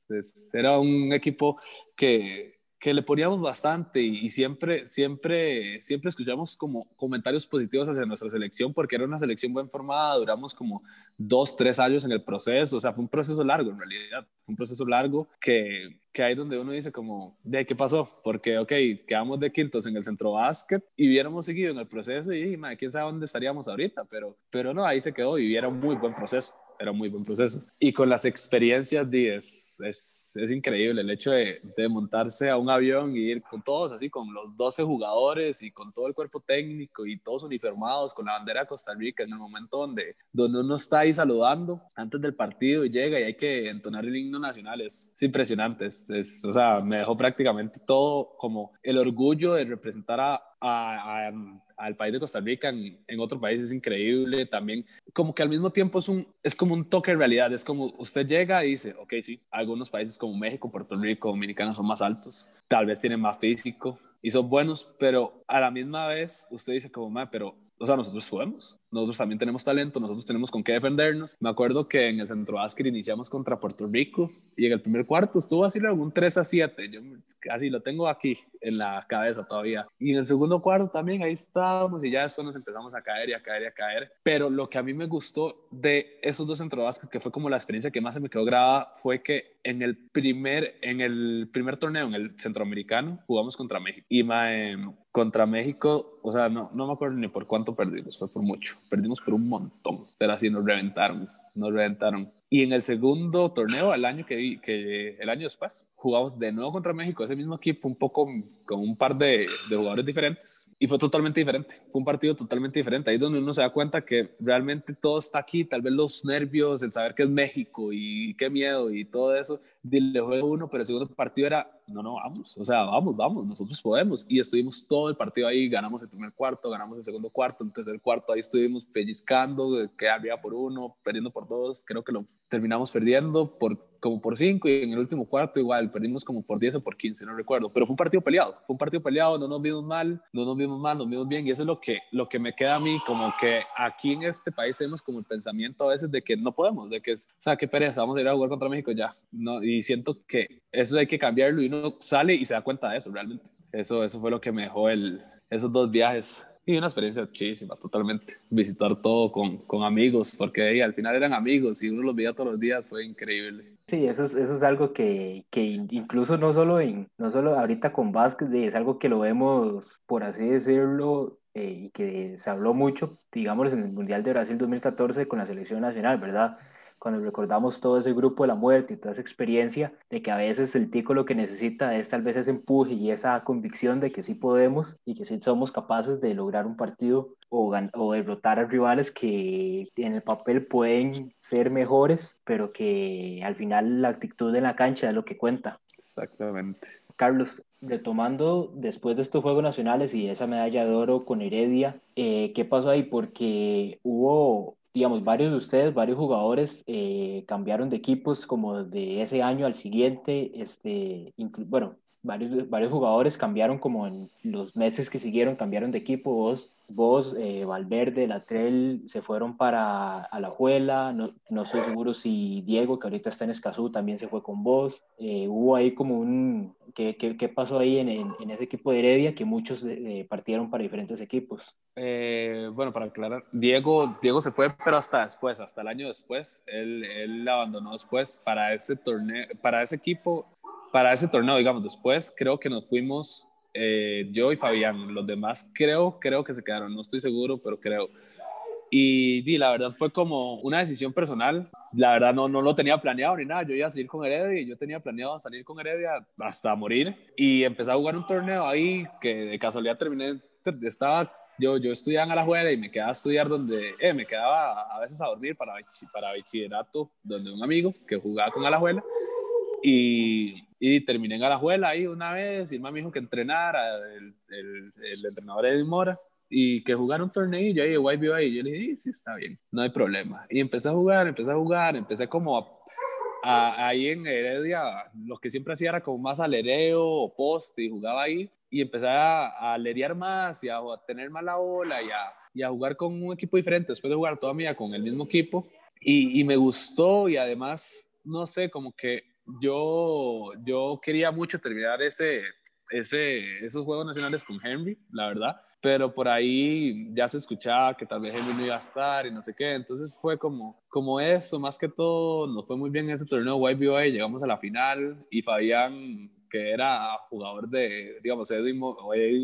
Era un equipo que que le poníamos bastante y, siempre, siempre, siempre escuchamos como comentarios positivos hacia nuestra selección porque era una selección bien formada, duramos como dos, tres años en el proceso, o sea, fue un proceso largo en realidad, un proceso largo que, que ahí donde uno dice como, ¿de qué pasó? Porque, ok, quedamos de quintos en el centro básquet y hubiéramos seguido en el proceso y, madre, quién sabe dónde estaríamos ahorita, pero, pero no, ahí se quedó y era un muy buen proceso era un muy buen proceso. Y con las experiencias, es, es, es increíble el hecho de, de, montarse a un avión y ir con todos, así, con los 12 jugadores y con todo el cuerpo técnico y todos uniformados con la bandera de Costa Rica en el momento donde, donde uno está ahí saludando antes del partido y llega y hay que entonar el himno nacional. Es, impresionante. Es, o sea, me dejó prácticamente todo como el orgullo de representar a, al país de Costa Rica en, en, otro país es increíble también. Como que al mismo tiempo es un es como un toque de realidad es como usted llega y dice ok sí algunos países como México Puerto Rico Dominicana son más altos tal vez tienen más físico y son buenos pero a la misma vez usted dice como pero o sea, nosotros podemos, nosotros también tenemos talento, nosotros tenemos con qué defendernos. Me acuerdo que en el centro básquet iniciamos contra Puerto Rico y en el primer cuarto estuvo así un 3 a 7, yo casi lo tengo aquí en la cabeza todavía. Y en el segundo cuarto también ahí estábamos y ya después nos empezamos a caer y a caer y a caer. Pero lo que a mí me gustó de esos dos centro básquet, que fue como la experiencia que más se me quedó grabada, fue que en el primer, en el primer torneo, en el centroamericano, jugamos contra México. Y contra México, o sea, no, no me acuerdo ni por cuánto perdimos, fue por mucho. Perdimos por un montón, pero así nos reventaron, nos reventaron. Y en el segundo torneo, el año que, que el año después, jugamos de nuevo contra México, ese mismo equipo, un poco con un par de, de, jugadores diferentes. Y fue totalmente diferente, fue un partido totalmente diferente. Ahí es donde uno se da cuenta que realmente todo está aquí, tal vez los nervios, el saber que es México y qué miedo y todo eso, dile juego uno, pero el segundo partido era, no, no, vamos, o sea, vamos, vamos, nosotros podemos. Y estuvimos todo el partido ahí, ganamos el primer cuarto, ganamos el segundo cuarto, el tercer cuarto, ahí estuvimos pellizcando, que había por uno, perdiendo por dos, creo que lo terminamos perdiendo por, como por 5 y en el último cuarto igual perdimos como por 10 o por 15, no recuerdo, pero fue un partido peleado, fue un partido peleado, no nos vimos mal, no nos vimos mal, nos vimos bien y eso es lo que, lo que me queda a mí, como que aquí en este país tenemos como el pensamiento a veces de que no podemos, de que, o sea, qué pereza, vamos a ir a jugar contra México ya, no, y siento que eso hay que cambiarlo y uno sale y se da cuenta de eso realmente. Eso, eso fue lo que me dejó el, esos dos viajes y una experiencia muchísima, totalmente. Visitar todo con, con amigos, porque al final eran amigos y uno los veía todos los días, fue increíble. Sí, eso es, eso es algo que, que incluso no solo, en, no solo ahorita con básquet, es algo que lo vemos, por así decirlo, eh, y que se habló mucho, digamos, en el Mundial de Brasil 2014 con la selección nacional, ¿verdad? Cuando recordamos todo ese grupo de la muerte y toda esa experiencia, de que a veces el tico lo que necesita es tal vez ese empuje y esa convicción de que sí podemos y que sí somos capaces de lograr un partido o, o derrotar a rivales que en el papel pueden ser mejores, pero que al final la actitud en la cancha es lo que cuenta. Exactamente. Carlos, retomando después de estos Juegos Nacionales y esa medalla de oro con Heredia, eh, ¿qué pasó ahí? Porque hubo digamos, varios de ustedes, varios jugadores eh, cambiaron de equipos como de ese año al siguiente, este, bueno, varios, varios jugadores cambiaron como en los meses que siguieron, cambiaron de equipo, vos, vos eh, Valverde, Latrell, se fueron para Alajuela, no, no estoy seguro si Diego, que ahorita está en Escazú, también se fue con vos, eh, hubo ahí como un, ¿Qué, qué, qué pasó ahí en, en, ese equipo de Heredia que muchos partieron para diferentes equipos? Eh, bueno, para aclarar, Diego, Diego se fue, pero hasta después, hasta el año después, él, él abandonó después para ese torneo, para ese equipo, para ese torneo, digamos, después creo que nos fuimos eh, yo y Fabián, los demás creo, creo que se quedaron, no estoy seguro, pero creo. Y, di la verdad fue como una decisión personal. La verdad no, no lo tenía planeado ni nada. Yo iba a seguir con Heredia y yo tenía planeado salir con Heredia hasta morir. Y empecé a jugar un torneo ahí que de casualidad terminé, estaba, yo, yo estudiaba en Alajuela y me quedaba a estudiar donde, eh, me quedaba a veces a dormir para, para bachillerato donde un amigo que jugaba con Alajuela. Y, y terminé en Alajuela ahí una vez y me dijo que entrenara el, el, el entrenador Edwin Mora y que jugara un torneo y yo YBA y yo le dije, sí, está bien, no hay problema. Y empecé a jugar, empecé a jugar, empecé como a, ahí en Heredia, lo que siempre hacía era como más alereo o poste y jugaba ahí y empecé a, a alerear más y a, tener más la bola y a, y a, jugar con un equipo diferente después de jugar toda mi vida con el mismo equipo. Y, y me gustó y además, no sé, como que yo, yo quería mucho terminar ese, ese, esos Juegos Nacionales con Henry, la verdad pero por ahí ya se escuchaba que tal vez él no iba a estar y no sé qué, entonces fue como, como eso, más que todo, nos fue muy bien ese torneo YBOA, llegamos a la final y Fabián, que era jugador de, digamos, Edwin,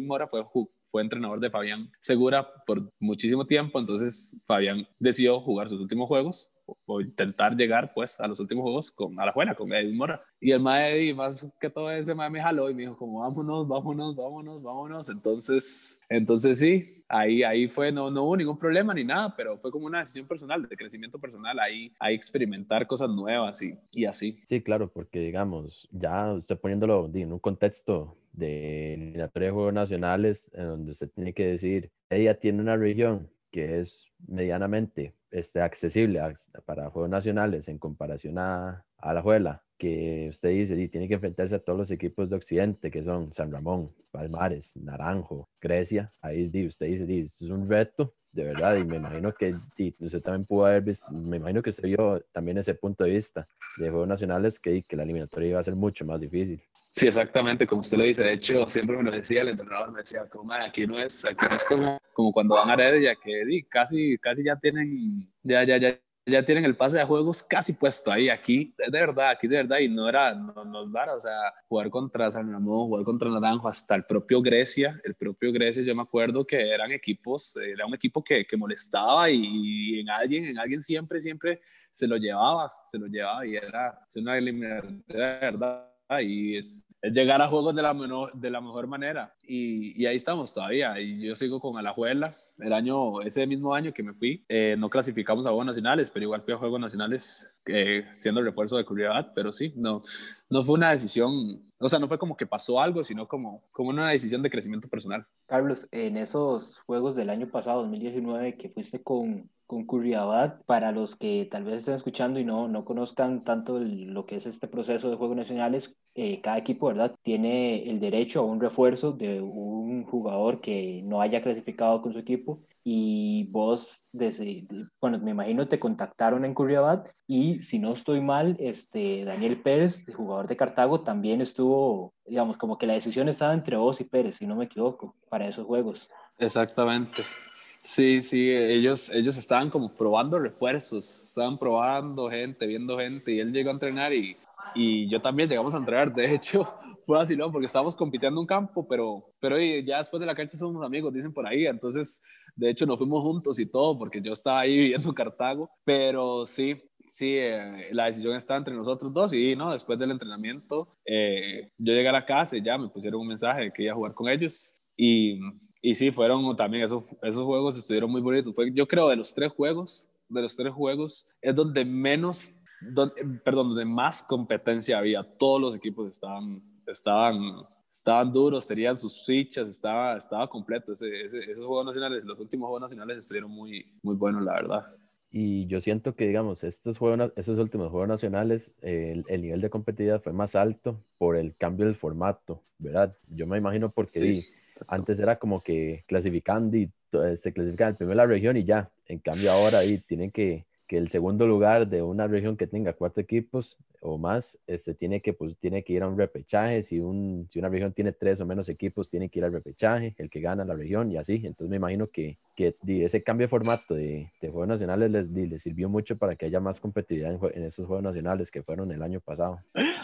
Mora fue, fue entrenador de Fabián Segura por muchísimo tiempo, entonces Fabián decidió jugar sus últimos juegos o intentar llegar pues a los últimos juegos con, a la juega con Eddie Mora. Y el mae Eddie, más que todo ese mae me jaló y me dijo como vámonos, vámonos, vámonos, vámonos. Entonces, entonces sí, ahí, ahí fue, no, no hubo ningún problema ni nada, pero fue como una decisión personal, de crecimiento personal, ahí, ahí experimentar cosas nuevas y, y así. Sí, claro, porque digamos, ya usted poniéndolo en un contexto de eliminatoria de Juegos Nacionales, en donde usted tiene que decir, ella tiene una región que es medianamente este, accesible para juegos nacionales en comparación a, a la Juela, que usted dice y tiene que enfrentarse a todos los equipos de Occidente, que son San Ramón, Palmares, Naranjo, Grecia, ahí usted dice, es un reto de verdad, y me imagino que usted también pudo haber visto, me imagino que usted vio también ese punto de vista de Juegos Nacionales, que, que la eliminatoria iba a ser mucho más difícil. Sí, exactamente, como usted lo dice. De hecho, siempre me lo decía el entrenador, me decía, como, aquí no es, aquí no es como, como cuando van a Heredia, que di, casi, casi ya tienen, ya, ya, ya, ya tienen el pase de juegos casi puesto ahí. Aquí, de verdad, aquí de verdad, y no era, no nos dar, o sea, jugar contra San Ramón, jugar contra Naranjo, hasta el propio Grecia, el propio Grecia, yo me acuerdo que eran equipos, era un equipo que, que molestaba y, en alguien, en alguien siempre, siempre se lo llevaba, se lo llevaba y era una eliminación de verdad y es, llegar a juegos de la, menor, de la mejor manera. Y, y, ahí estamos todavía. Y yo sigo con Alajuela. El año, ese mismo año que me fui, eh, no clasificamos a Juegos Nacionales, pero igual fui a Juegos Nacionales eh, siendo refuerzo de Curiosidad. Pero sí, no, no fue una decisión, o sea, no fue como que pasó algo, sino como, como una decisión de crecimiento personal. Carlos, en esos Juegos del año pasado, 2019, que fuiste con, con Curriabat, para los que tal vez estén escuchando y no, no conozcan tanto lo que es este proceso de Juegos Nacionales, eh, cada equipo, ¿verdad? Tiene el derecho a un refuerzo de un jugador que no haya clasificado con su equipo y vos, desde, bueno, me imagino te contactaron en Curriabat y si no estoy mal, este, Daniel Pérez, jugador de Cartago, también estuvo, digamos, como que la decisión estaba entre vos y Pérez, si no me equivoco, para esos juegos. Exactamente. Sí, sí, ellos, ellos estaban como probando refuerzos, estaban probando gente, viendo gente, y él llegó a entrenar y, y yo también llegamos a entrenar. De hecho, (laughs) fue así, ¿no? Porque estábamos compitiendo en un campo, pero, pero ya después de la cancha somos amigos, dicen por ahí. Entonces, de hecho, nos fuimos juntos y todo, porque yo estaba ahí (laughs) viviendo en Cartago. Pero sí, sí, eh, la decisión está entre nosotros dos y no, después del entrenamiento, eh, yo llegué a la casa y ya me pusieron un mensaje de que iba a jugar con ellos y y sí, fueron también esos, esos juegos estuvieron muy bonitos. Fue, yo creo de los tres juegos, de los tres juegos, es donde menos, perdón, donde más competencia había. Todos los equipos estaban, estaban, estaban duros, tenían sus fichas, estaba, estaba completo. Ese, esos juegos nacionales, los últimos juegos nacionales estuvieron muy, muy buenos, la verdad. Y yo siento que, digamos, estos, juegos, esos últimos Juegos Nacionales, el, el, nivel de competitividad fue más alto por el cambio del formato, ¿verdad? Yo me imagino porque sí. Antes era como que clasificando y se clasifican el primero la región y ya. En cambio ahora ahí tienen que, que el segundo lugar de una región que tenga cuatro equipos o más, este, tiene, que, pues, tiene que ir a un repechaje. Si, un, si una región tiene tres o menos equipos, tiene que ir al repechaje, el que gana la región y así. Entonces me imagino que, que ese cambio de formato de, de Juegos Nacionales les, les, sirvió mucho para que haya más competitividad en, en, esos Juegos Nacionales que fueron el año pasado.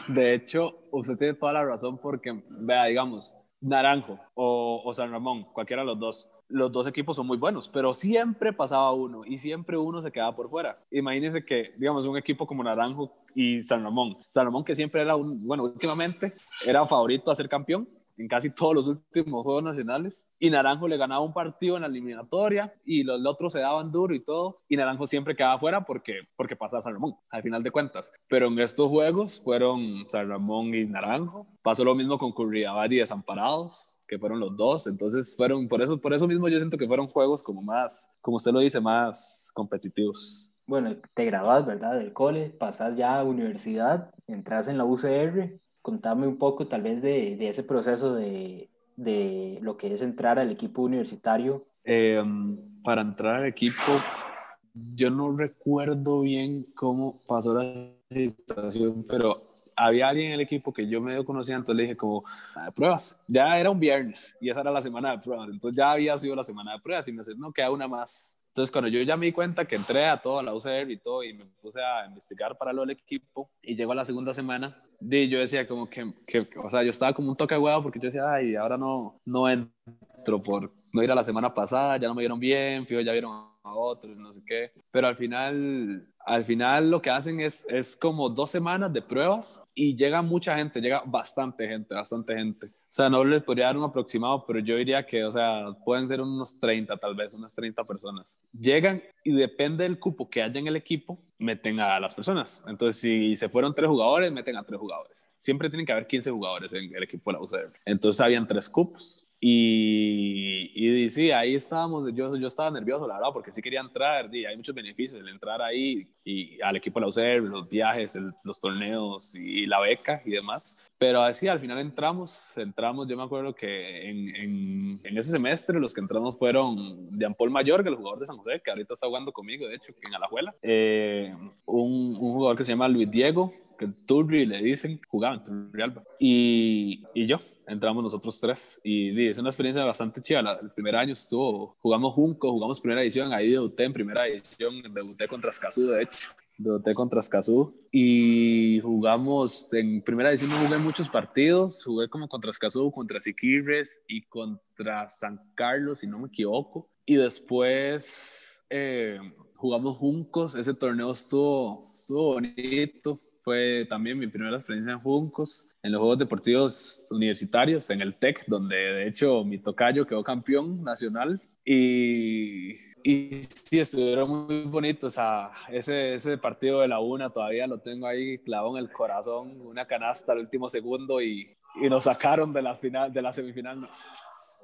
De hecho, usted tiene toda la razón porque, vea, digamos, Naranjo o, San Ramón, cualquiera de los dos los dos equipos son muy buenos, pero siempre pasaba uno y siempre uno se quedaba por fuera. Imagínense que, digamos, un equipo como Naranjo y San Ramón, San Ramón que siempre era un, bueno, últimamente era favorito a ser campeón, en casi todos los últimos Juegos Nacionales. Y Naranjo le ganaba un partido en la eliminatoria y los, otros se daban duro y todo. Y Naranjo siempre quedaba fuera porque, porque pasaba San Ramón, al final de cuentas. Pero en estos juegos fueron San Ramón y Naranjo. Pasó lo mismo con Curridabat y Desamparados que fueron los dos, entonces fueron, por eso, por eso mismo yo siento que fueron juegos como más, como usted lo dice, más competitivos. Bueno, te grabas, ¿verdad? Del cole, pasas ya a universidad, entras en la UCR contame un poco tal vez de, de ese proceso de, de, lo que es entrar al equipo universitario. Eh, para entrar al equipo, yo no recuerdo bien cómo pasó la situación, pero había alguien en el equipo que yo medio conocía, entonces le dije como, ah, pruebas, ya era un viernes y esa era la semana de pruebas, entonces ya había sido la semana de pruebas y me dice, no, queda una más. Entonces, cuando yo ya me di cuenta que entré a toda la UCR y todo, y me puse a investigar para lo del equipo, y llegó a la segunda semana, y yo decía como que, que, o sea, yo estaba como un toque huevo porque yo decía, ay, ahora no, no entro por no ir a la semana pasada, ya no me vieron bien, fijo, ya vieron a otros, no sé qué. Pero al final, al final lo que hacen es, es como dos semanas de pruebas y llega mucha gente, llega bastante gente, bastante gente. O sea, no les podría dar un aproximado, pero yo diría que, o sea, pueden ser unos 30 tal vez, unas 30 personas. Llegan y depende del cupo que haya en el equipo, meten a las personas. Entonces, si se fueron tres jugadores, meten a tres jugadores. Siempre tienen que haber 15 jugadores en el equipo de la UCR. Entonces, habían tres cupos y, y, sí, ahí estábamos, yo, yo estaba nervioso, la verdad, porque sí quería entrar, y hay muchos beneficios el entrar ahí y al equipo de la UCER, los viajes, los torneos y, la beca y demás. Pero así, al final entramos, entramos, yo me acuerdo que en, en, en ese semestre los que entramos fueron Jean Paul Mayor, que el jugador de San José, que ahorita está jugando conmigo, de hecho, en Alajuela, eh, un, un jugador que se llama Luis Diego, que Turri le dicen, jugaban Turri Alba. Y, y, yo, entramos nosotros tres. Y, es una experiencia bastante chida. el primer año estuvo, jugamos Junco, jugamos primera edición, ahí debuté en primera edición, debuté contra Escazú, de hecho. Debuté contra Escazú y jugamos, en primera edición no jugué muchos partidos, jugué como contra Escazú, contra Siquirres y contra San Carlos, si no me equivoco. Y después eh, jugamos Juncos, ese torneo estuvo, estuvo bonito, fue también mi primera experiencia en Juncos, en los Juegos Deportivos Universitarios, en el TEC, donde de hecho mi tocayo quedó campeón nacional. Y, y sí, estuvieron muy bonitos. O sea, ese, ese partido de la una todavía lo tengo ahí clavado en el corazón, una canasta al último segundo y, y nos sacaron de la, final, de la semifinal.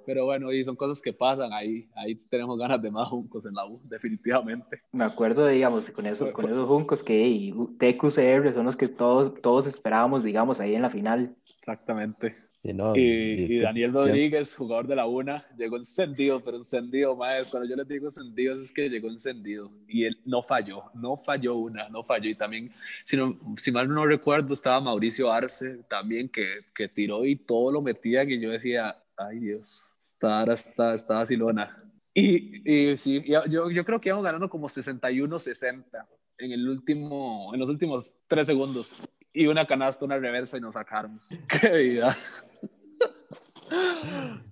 Pero bueno, y son cosas que pasan, ahí, ahí tenemos ganas de más juncos en la U, definitivamente. Me acuerdo, digamos, con, eso, con esos juncos que TQCR son los que todos, todos esperábamos, digamos, ahí en la final. Exactamente. y, Daniel Rodríguez, jugador de la UNA, llegó encendido, pero encendido, más cuando yo les digo encendido es que llegó encendido y él no falló, no falló una, no falló y también, si, no, si mal no recuerdo, estaba Mauricio Arce también que, que tiró y todo lo metía que yo decía, ay Dios, estaba, está, está vacilona. Y, y sí, yo, yo creo que íbamos ganando como 61-60 en, el último, en los últimos tres segundos. Y una canasta, una reversa y nos sacaron. (laughs) ¡Qué vida!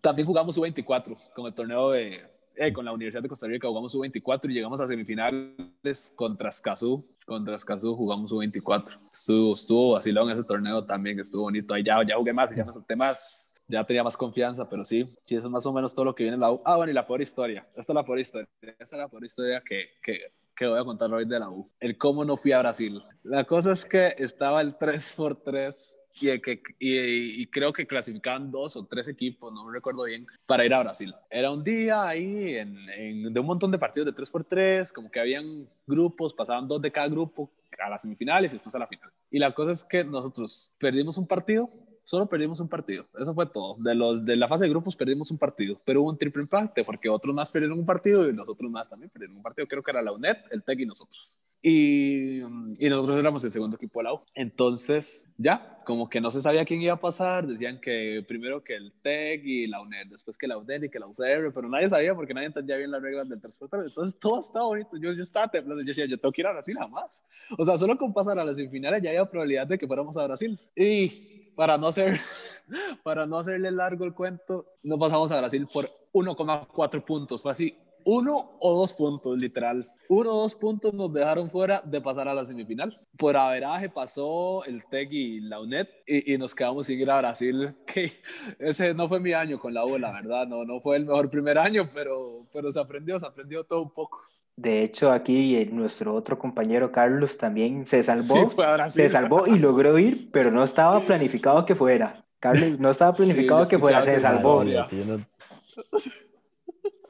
También jugamos U24 con el torneo de, eh, con la Universidad de Costa Rica, jugamos U24 y llegamos a semifinales contra Escazú. Contra Escazú jugamos U24. Estuvo, estuvo vacilón ese torneo también, estuvo bonito. Ahí ya, ya jugué más ya me solté más ya tenía más confianza, pero sí, sí, eso es más o menos todo lo que viene en la U. Ah, bueno, y la peor historia. Esta es la peor historia. Esta es la peor historia que, que, que voy a contar hoy de la U. El cómo no fui a Brasil. La cosa es que estaba el 3x3 y, que, y, y, creo que clasificaban dos o tres equipos, no me recuerdo bien, para ir a Brasil. Era un día ahí en, en, de un montón de partidos de 3x3, como que habían grupos, pasaban dos de cada grupo a las semifinales y después a la final. Y la cosa es que nosotros perdimos un partido solo perdimos un partido. Eso fue todo. De, los, de la fase de grupos perdimos un partido, pero hubo un triple empate porque otros más perdieron un partido y nosotros más también perdieron un partido. Creo que era la UNED, el TEC y nosotros. Y, y, nosotros éramos el segundo equipo de la U. Entonces, ya, como que no se sabía quién iba a pasar, decían que primero que el TEC y la UNED, después que la UNED y que la UCR, pero nadie sabía porque nadie entendía bien las reglas del transporte. Entonces, todo estaba bonito. Yo, yo estaba temblando, yo decía, yo tengo que ir a Brasil jamás. O sea, solo con pasar a las semifinales ya había probabilidad de que fuéramos a Brasil. Y para no hacer, (laughs) para no hacerle largo el cuento, no pasamos a Brasil por 1,4 puntos. Fue así, uno o dos puntos, literal. Uno o dos puntos nos dejaron fuera de pasar a la semifinal. Por averaje pasó el TEC y la UNED y, y, nos quedamos sin ir a Brasil. (laughs) Que ese no fue mi año con la U, la verdad. No, no fue el mejor primer año, pero, pero se aprendió, se aprendió todo un poco. De hecho, aquí nuestro otro compañero Carlos también se salvó. Sí. Se salvó y logró ir, pero no estaba planificado que fuera. Carlos no estaba (laughs) planificado Sí, que fuera, se salvó.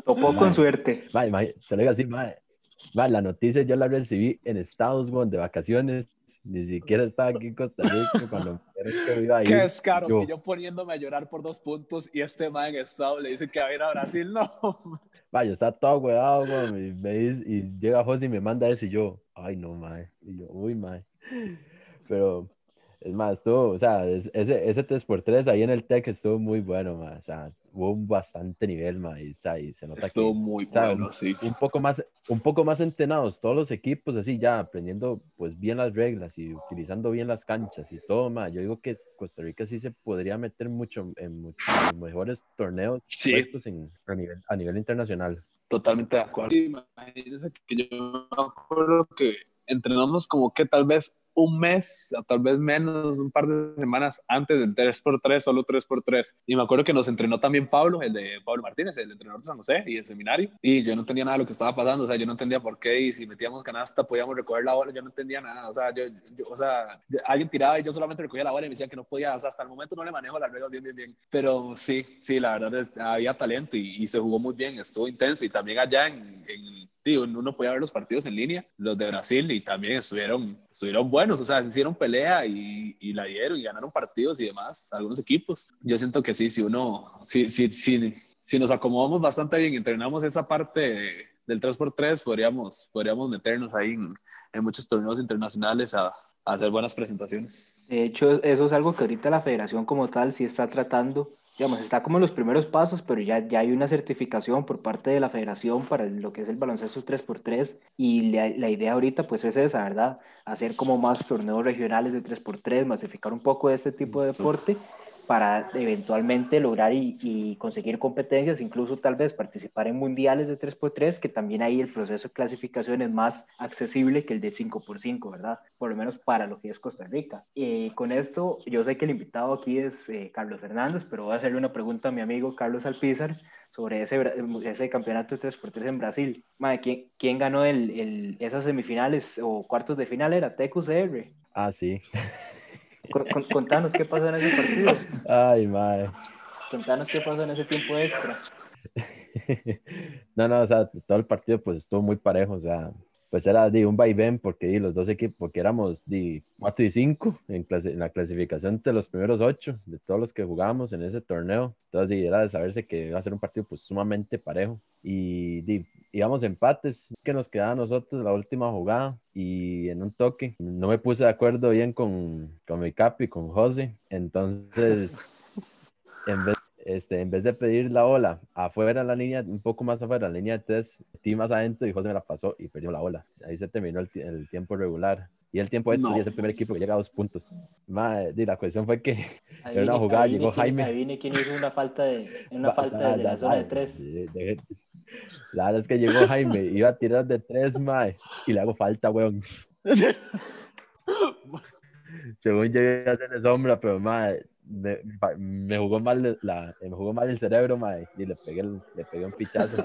Topó con suerte. Mae, mae, se lo digo así, mae. La noticia yo la recibí en Estados Unidos de vacaciones. Ni siquiera estaba aquí en Costa Rica cuando que iba a ir. Qué descaro, yo- que yo poniéndome a llorar por dos puntos y este man en estado le dice que va a ir a Brasil. No, (laughs) yo estaba todo huevado, y, me dice- y llega José y me manda eso y yo, ay no, mae. Y yo, uy, mae. Pero, es más, estuvo, o sea, es- ese, ese 3x3 ahí en el TEC estuvo muy bueno, mae. O sea, hubo un bastante nivel, mae. Y, o sea, y se nota estuvo que muy o sea, bueno, sí. un poco más un poco más entrenados todos los equipos así ya aprendiendo pues bien las reglas y utilizando bien las canchas y todo más yo digo que Costa Rica sí se podría meter mucho en muchos mejores torneos Sí. puestos en, a nivel a nivel internacional Totalmente de acuerdo. Sí, imagínense que yo me acuerdo que entrenamos como que tal vez un mes, tal vez menos, un par de semanas antes del 3x3, solo 3x3. Y me acuerdo que nos entrenó también Pablo, el de Pablo Martínez, el entrenador de San José y el seminario. Y yo no entendía nada de lo que estaba pasando, o sea, yo no entendía por qué y si metíamos canasta podíamos recoger la bola, yo no entendía nada, o sea, yo, yo- o sea, alguien tiraba y yo solamente recogía la bola y me decían que no podía, o sea, hasta el momento no le manejo las reglas bien, bien, bien. Pero sí, sí, la verdad es, había talento y, y se jugó muy bien, estuvo intenso y también allá en, en uno podía ver los partidos en línea, los de Brasil, y también estuvieron, estuvieron buenos, o sea, se hicieron pelea y, y la dieron y ganaron partidos y demás, algunos equipos. Yo siento que sí, si uno, si, si, si, si nos acomodamos bastante bien y entrenamos esa parte del 3x3, podríamos, podríamos meternos ahí en, en muchos torneos internacionales a, a hacer buenas presentaciones. De hecho, eso es algo que ahorita la federación como tal sí está tratando, digamos, está como en los primeros pasos, pero ya, ya hay una certificación por parte de la federación para lo que es el baloncesto 3x3 y la, la idea ahorita pues es esa, ¿verdad? Hacer como más torneos regionales de 3x3, masificar un poco de este tipo de deporte para eventualmente lograr y, y conseguir competencias, incluso tal vez participar en mundiales de 3x3, que también ahí el proceso de clasificación es más accesible que el de 5x5, ¿verdad? Por lo menos para lo que es Costa Rica. Y con esto, yo sé que el invitado aquí es eh, Carlos Fernández, pero voy a hacerle una pregunta a mi amigo Carlos Alpizar sobre ese, ese campeonato de 3x3 en Brasil. Madre, ¿quién, quién ganó el, el- esas semifinales o cuartos de final? Era TQCR. ah sí (laughs) contanos qué pasó en ese partido. ay madre Contanos qué pasó en ese tiempo extra. (laughs) no, no, o sea, todo el partido pues estuvo muy parejo, o sea, pues era de un vaivén porque di, los dos equipos, porque éramos de 4 y 5 en, clase- en la clasificación de los primeros 8 de todos los que jugábamos en ese torneo, entonces di, era de saberse que iba a ser un partido pues sumamente parejo. Y di, íbamos empates, que nos quedaba a nosotros la última jugada y en un toque no me puse de acuerdo bien con, con mi capi, con José, entonces (laughs) en vez este, en vez de pedir la bola afuera en la línea, un poco más afuera, en la línea de tres, metí más adentro y José me la pasó y perdió la bola. Ahí se terminó el, ti- el tiempo regular. Y el tiempo extra No. y es el primer equipo que llega a dos puntos. Mae, di, la cuestión fue que (laughs) Adivine- una jugada, adivine llegó Jaime. Adivine quién hizo una falta de, una falta sa- de la zona de tres. de- de- La verdad es que llegó Jaime, iba a tirar de tres, mae, y le hago falta, weón. (laughs) Según iba a hacerle sombra, pero mae, me, me jugó mal la, me jugó mal el cerebro, mae, y le pegué, el- le pegué un pichazo.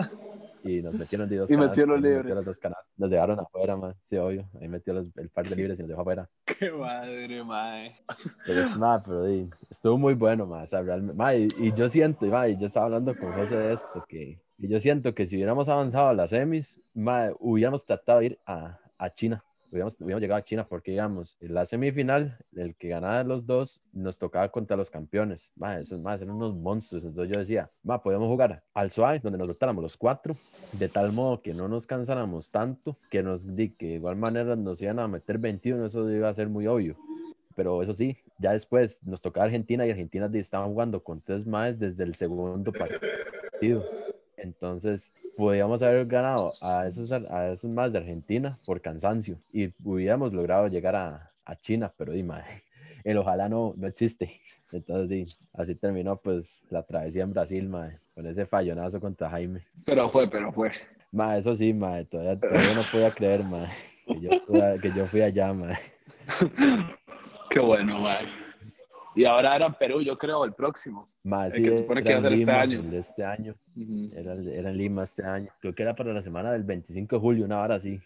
Y nos metieron de dos Y metió los metió libres. las dos canastas. Nos dejaron afuera, mae. Sí, obvio. Ahí metió los- el par de libres y nos dejó afuera. (laughs) Qué madre, mae. Pero es nada, pero estuvo muy bueno, mae. O sea, realmente, mae, y, y yo siento, y, mae, yo estaba hablando con José de esto, que y yo siento que si hubiéramos avanzado a las semis, mae, hubiéramos tratado de ir a, a China. Hubiéramos, llegado a China porque, digamos, en la semifinal, el que ganaba los dos, nos tocaba contra los campeones. Va, esos más eran unos monstruos. Entonces yo decía, va, podemos jugar al suave, donde nos rotáramos los cuatro, de tal modo que no nos cansáramos tanto, que nos di que de igual manera nos iban a meter 21, eso iba a ser muy obvio. Pero eso sí, ya después nos tocaba Argentina y Argentina estaban jugando con tres más desde el segundo partido. Entonces, podíamos haber ganado a esos, a esos más de Argentina por cansancio y hubiéramos logrado llegar a, a China, pero dime, (laughs) el ojalá no, no existe. (laughs) Entonces, sí, así terminó pues la travesía en Brasil, mae, con ese fallonazo contra Jaime. Pero fue, pero fue. Ma, eso sí, ma, todavía, todavía no podía creer, ma, que yo, que yo fui allá, ma. (laughs) Qué bueno, ma. Y ahora era Perú, yo creo, el próximo. Más, que se supone que iba a ser este año. De este año. era, era, en Lima este año. Creo que era para la semana del 25 de julio, una hora así.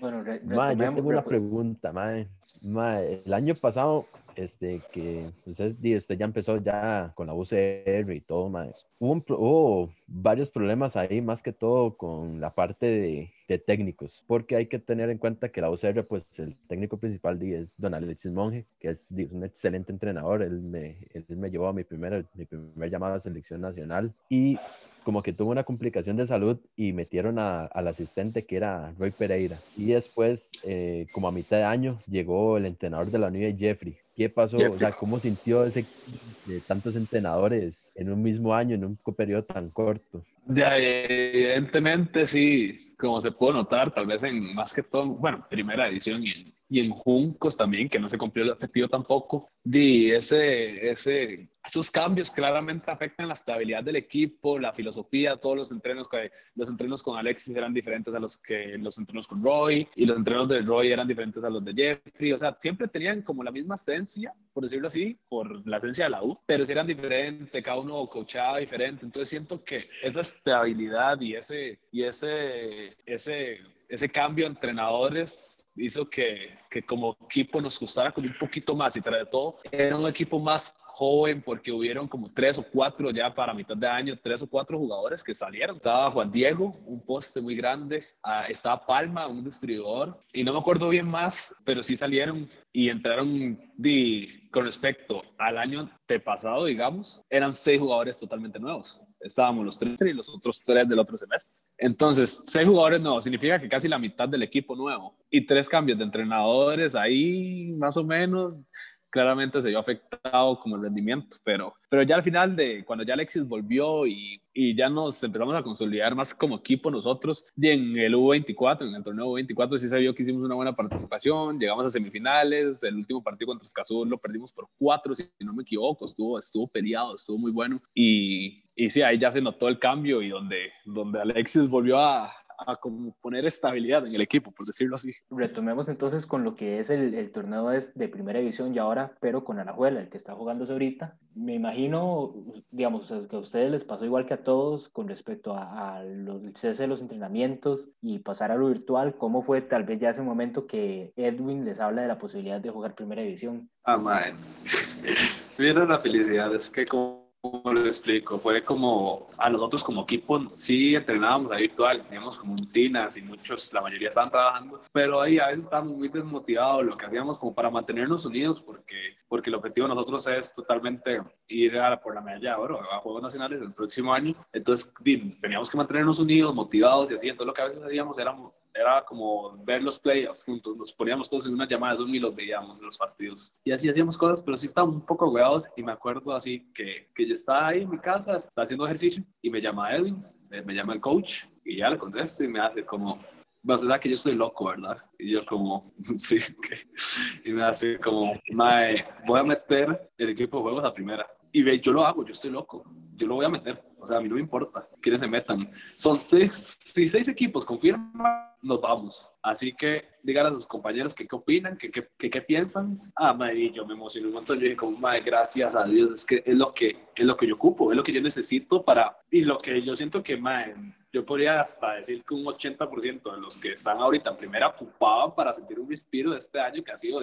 Bueno, ma, yo tengo una pregunta, ma. ma. El año pasado este, que usted, usted ya empezó ya con la UCR y todo, más. Hubo, hubo, varios problemas ahí, más que todo con la parte de, de, técnicos, porque hay que tener en cuenta que la UCR, pues el técnico principal es don Alexis Monge, que es un excelente entrenador, él me, él me llevó a mi primer, mi primer llamado a selección nacional y como que tuvo una complicación de salud y metieron a, al asistente que era Roy Pereira. Y después, eh, como a mitad de año, llegó el entrenador de la unidad, Jeffrey. ¿Qué pasó? O sea, ¿cómo sintió ese de tantos entrenadores en un mismo año, en un periodo tan corto? Ya, evidentemente sí, como se puede notar, tal vez en más que todo, bueno, primera edición y y en Juncos también, que no se cumplió el objetivo tampoco. Di, ese, ese, esos cambios claramente afectan la estabilidad del equipo, la filosofía, todos los entrenos, los entrenos con Alexis eran diferentes a los que los entrenos con Roy y los entrenos de Roy eran diferentes a los de Jeffrey, o sea, siempre tenían como la misma esencia, por decirlo así, por la esencia de la U, pero si eran diferentes, cada uno coachaba diferente, entonces siento que esa estabilidad y ese, y ese, ese, ese cambio de entrenadores hizo que, que, como equipo nos gustara como un poquito más y tras de todo era un equipo más joven porque hubieron como tres o cuatro ya para mitad de año, tres o cuatro jugadores que salieron. Estaba Juan Diego, un poste muy grande, ah, estaba Palma, un distribuidor. Y no me acuerdo bien más, pero sí salieron y entraron con respecto al año de pasado, digamos, eran seis jugadores totalmente nuevos estábamos los tres y los otros tres del otro semestre. Entonces, seis jugadores nuevos significa que casi la mitad del equipo nuevo y tres cambios de entrenadores ahí más o menos claramente se vio afectado como el rendimiento, pero, pero ya al final de cuando ya Alexis volvió y, y ya nos empezamos a consolidar más como equipo nosotros, y en el U24, en el torneo U24 sí se vio que hicimos una buena participación, llegamos a semifinales, el último partido contra Escazú lo perdimos por cuatro, si no me equivoco, estuvo, estuvo peleado, estuvo muy bueno y, y sí, ahí ya se notó el cambio y donde, donde Alexis volvió a, a como poner estabilidad en el equipo, por decirlo así. Retomemos entonces con lo que es el, el torneo de primera división y ahora, pero con Alajuela, el que está jugándose ahorita. Me imagino, digamos, que a ustedes les pasó igual que a todos con respecto a, a los cese de los entrenamientos y pasar a lo virtual. ¿Cómo fue tal vez ya ese momento que Edwin les habla de la posibilidad de jugar primera división? Ah, man. (laughs) Mira la felicidad, es que como ¿Cómo lo explico? Fue como a nosotros como equipo sí entrenábamos a virtual, teníamos como rutinas y muchos, la mayoría estaban trabajando, pero ahí a veces estábamos muy desmotivados, lo que hacíamos como para mantenernos unidos, porque, porque el objetivo de nosotros es totalmente ir a, por la medalla oro a Juegos Nacionales el próximo año, entonces teníamos que mantenernos unidos, motivados y así, entonces lo que a veces hacíamos era era como ver los playoffs juntos, nos poníamos todos en una llamada de Zoom y los veíamos en los partidos. Y así hacíamos cosas, pero sí estábamos un poco huevados y me acuerdo así que, que yo estaba ahí en mi casa, estaba haciendo ejercicio y me llama Edwin, me llama el coach y ya le contesto y me hace como, vas a que yo estoy loco, ¿verdad? Y yo como, (laughs) sí, y me hace como, mae, voy a meter el equipo de juegos a primera. Y ve, yo lo hago, yo estoy loco, yo lo voy a meter. O sea, a mí no me importa quiénes se metan. Son seis, si seis equipos confirman, nos vamos. Así que digan a sus compañeros qué opinan, que qué piensan. Ah, madre, yo me emocioné un montón. Yo dije, como, madre, gracias a Dios, es que es lo que, es lo que yo ocupo, es lo que yo necesito para. Y lo que yo siento que, madre, yo podría hasta decir que un 80% de los que están ahorita en primera ocupaban para sentir un respiro de este año que ha sido,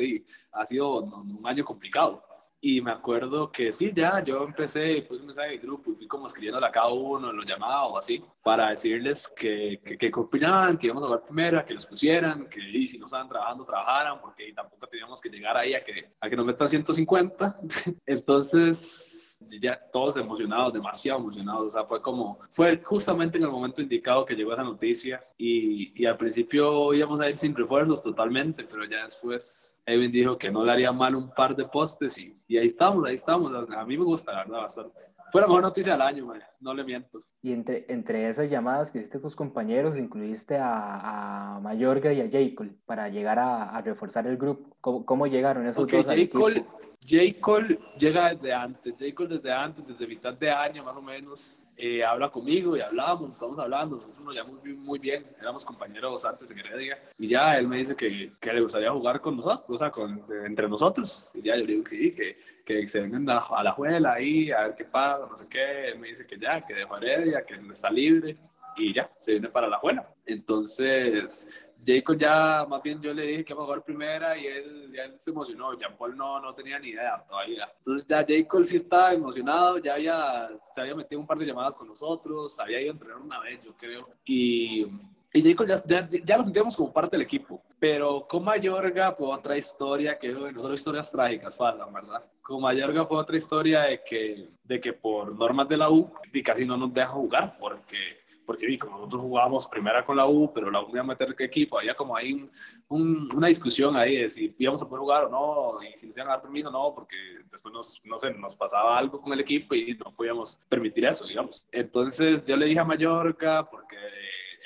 ha sido un año complicado Y me acuerdo que sí, ya yo empecé, puse un mensaje de grupo y fui como escribiéndole a cada uno en los llamados o así, para decirles que, que, que opinaban, que íbamos a jugar primera, que los pusieran, que y si no estaban trabajando, trabajaran, porque tampoco teníamos que llegar ahí a que, a que nos metan 150. (laughs) Entonces, ya todos emocionados, demasiado emocionados. O sea, fue como, fue justamente en el momento indicado que llegó esa noticia y, y al principio íbamos a ir sin refuerzos totalmente, pero ya después Edwin dijo que no le haría mal un par de postes y, y ahí estamos, ahí estamos. A mí me gusta, la verdad, bastante. Fue la mejor noticia del año, man. no le miento. Y entre, entre esas llamadas que hiciste a tus compañeros, incluiste a, a Mayorga y a J. para llegar a, a reforzar el grupo. ¿Cómo, cómo llegaron esos okay, dos al J. Cole, J. Cole llega desde antes. J. Cole desde antes, desde mitad de año más o menos. Eh, habla conmigo y hablábamos, estamos hablando, nosotros nos llevamos muy bien, éramos compañeros antes en Heredia, y ya él me dice que, que le gustaría jugar con nosotros, o sea, con, entre nosotros, y ya yo le digo que, que, que se vengan a, a la juela ahí, a ver qué pasa, no sé qué, él me dice que ya, que dejó Heredia, que está libre, y ya, se viene para la juela. Entonces, Jacob ya, más bien yo le dije que jugar primera y él, ya él se emocionó. Jean Paul no, no tenía ni idea todavía. Entonces ya Jacob sí estaba emocionado, ya había, se había metido un par de llamadas con nosotros, había ido a entrenar una vez, yo creo. Y, y Jacob ya, ya, ya, lo sentíamos como parte del equipo. Pero con Mayorga fue otra historia que, bueno, son historias trágicas, faltan, ¿verdad? Con Mayorga fue otra historia de que, de que por normas de la U, casi no nos deja jugar porque porque vi, como nosotros jugábamos primera con la U, pero la U iba a meter qué equipo, había como ahí un, un, una discusión ahí de si íbamos a poder jugar o no, y si nos iban a dar permiso o no, porque después no sé, nos pasaba algo con el equipo y no podíamos permitir eso, digamos. Entonces yo le dije a Mallorca, porque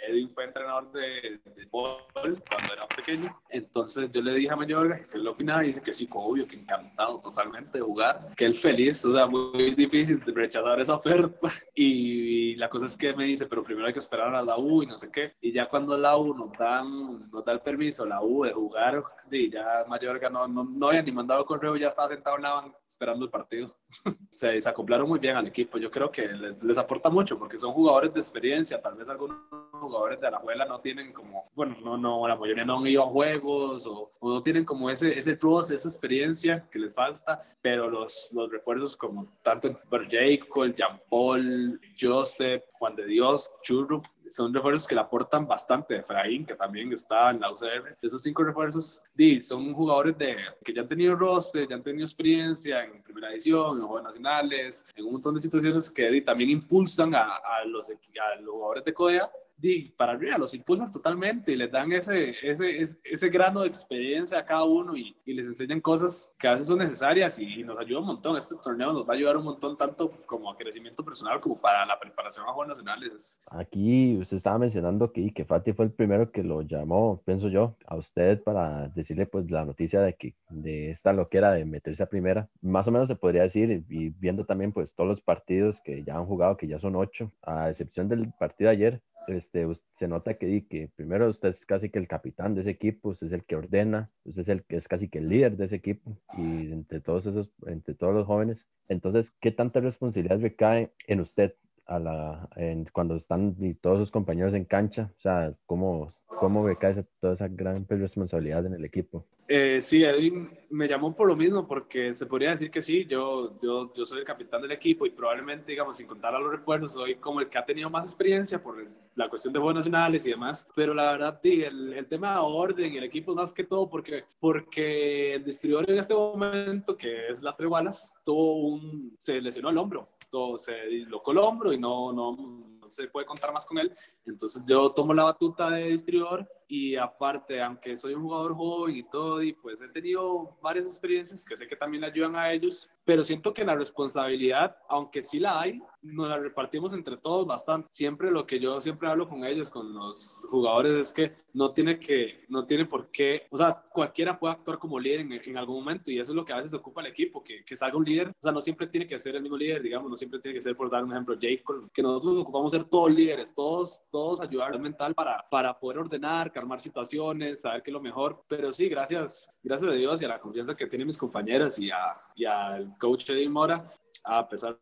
Edwin fue entrenador de, de fútbol cuando era pequeño. Entonces yo le dije a Mayorga que él opinaba y dice que sí, obvio, que encantado totalmente de jugar, que él feliz, o sea, muy difícil de rechazar esa oferta. (laughs) Y, la cosa es que me dice, pero primero hay que esperar a la U y no sé qué. Y ya cuando la U nos, dan, nos da el permiso, la U de jugar, y ya Mayorga no, no, no había ni mandado correo, ya estaba sentado en la banca esperando el partido. (laughs) se desacoplaron muy bien al equipo. Yo creo que les, les, aporta mucho porque son jugadores de experiencia. Tal vez algunos jugadores de la abuela no tienen como, bueno, no, no, la mayoría no han ido a juegos o, o no tienen como ese, ese trust, esa experiencia que les falta. Pero los, los refuerzos como tanto Jacob, Jean Paul, Joseph, Juan de Dios, Churro, son refuerzos que le aportan bastante. Efraín, que también está en la UCR. Esos cinco refuerzos di, son jugadores de, que ya han tenido roster, ya han tenido experiencia en primera edición, en Juegos Nacionales, en un montón de situaciones que di, también impulsan a, a, los, a los jugadores de CODEA para arriba, los impulsan totalmente y les dan ese, ese, ese, grano de experiencia a cada uno y, y, les enseñan cosas que a veces son necesarias y, y, nos ayuda un montón. Este torneo nos va a ayudar un montón tanto como a crecimiento personal como para la preparación a Juegos Nacionales. Aquí usted estaba mencionando que, que Fati fue el primero que lo llamó, pienso yo, a usted para decirle pues la noticia de que de esta loquera de meterse a primera. Más o menos se podría decir y viendo también pues todos los partidos que ya han jugado, que ya son ocho, a excepción del partido de ayer, este, se nota que, que primero usted es casi que el capitán de ese equipo, usted es el que ordena, usted es el que es casi que el líder de ese equipo y entre todos esos, entre todos los jóvenes. Entonces, ¿qué tanta responsabilidad recae en usted a la, en, cuando están y todos sus compañeros en cancha? O sea, ¿cómo, cómo esa, toda esa gran responsabilidad en el equipo? Eh, sí, Edwin me llamó por lo mismo, porque se podría decir que sí, yo, yo, yo soy el capitán del equipo y probablemente, digamos, sin contar a los refuerzos, soy como el que ha tenido más experiencia por la cuestión de Juegos Nacionales y demás, pero la verdad, sí, el, el tema de orden y el equipo más que todo porque, porque el distribuidor en este momento, que es la Tregualas, tuvo un, se lesionó el hombro, todo, se dislocó el hombro y no, no, no se puede contar más con él, entonces yo tomo la batuta de distribuidor y aparte, aunque soy un jugador joven y todo, y pues he tenido varias experiencias que sé que también ayudan a ellos, pero siento que la responsabilidad, aunque sí la hay, nos la repartimos entre todos bastante. Siempre lo que yo siempre hablo con ellos, con los jugadores, es que no tiene que, no tiene por qué, o sea, cualquiera puede actuar como líder en, en algún momento y eso es lo que a veces ocupa el equipo, que, que salga un líder, o sea, no siempre tiene que ser el mismo líder, digamos, no siempre tiene que ser, por dar un ejemplo, Jake, que nosotros ocupamos ser todos líderes, todos, todos ayudar mental para, para poder ordenar, calmar situaciones, saber qué es lo mejor. Pero sí, gracias, gracias a Dios y a la confianza que tienen mis compañeros y, a, y al coach Eddie Mora, a pesar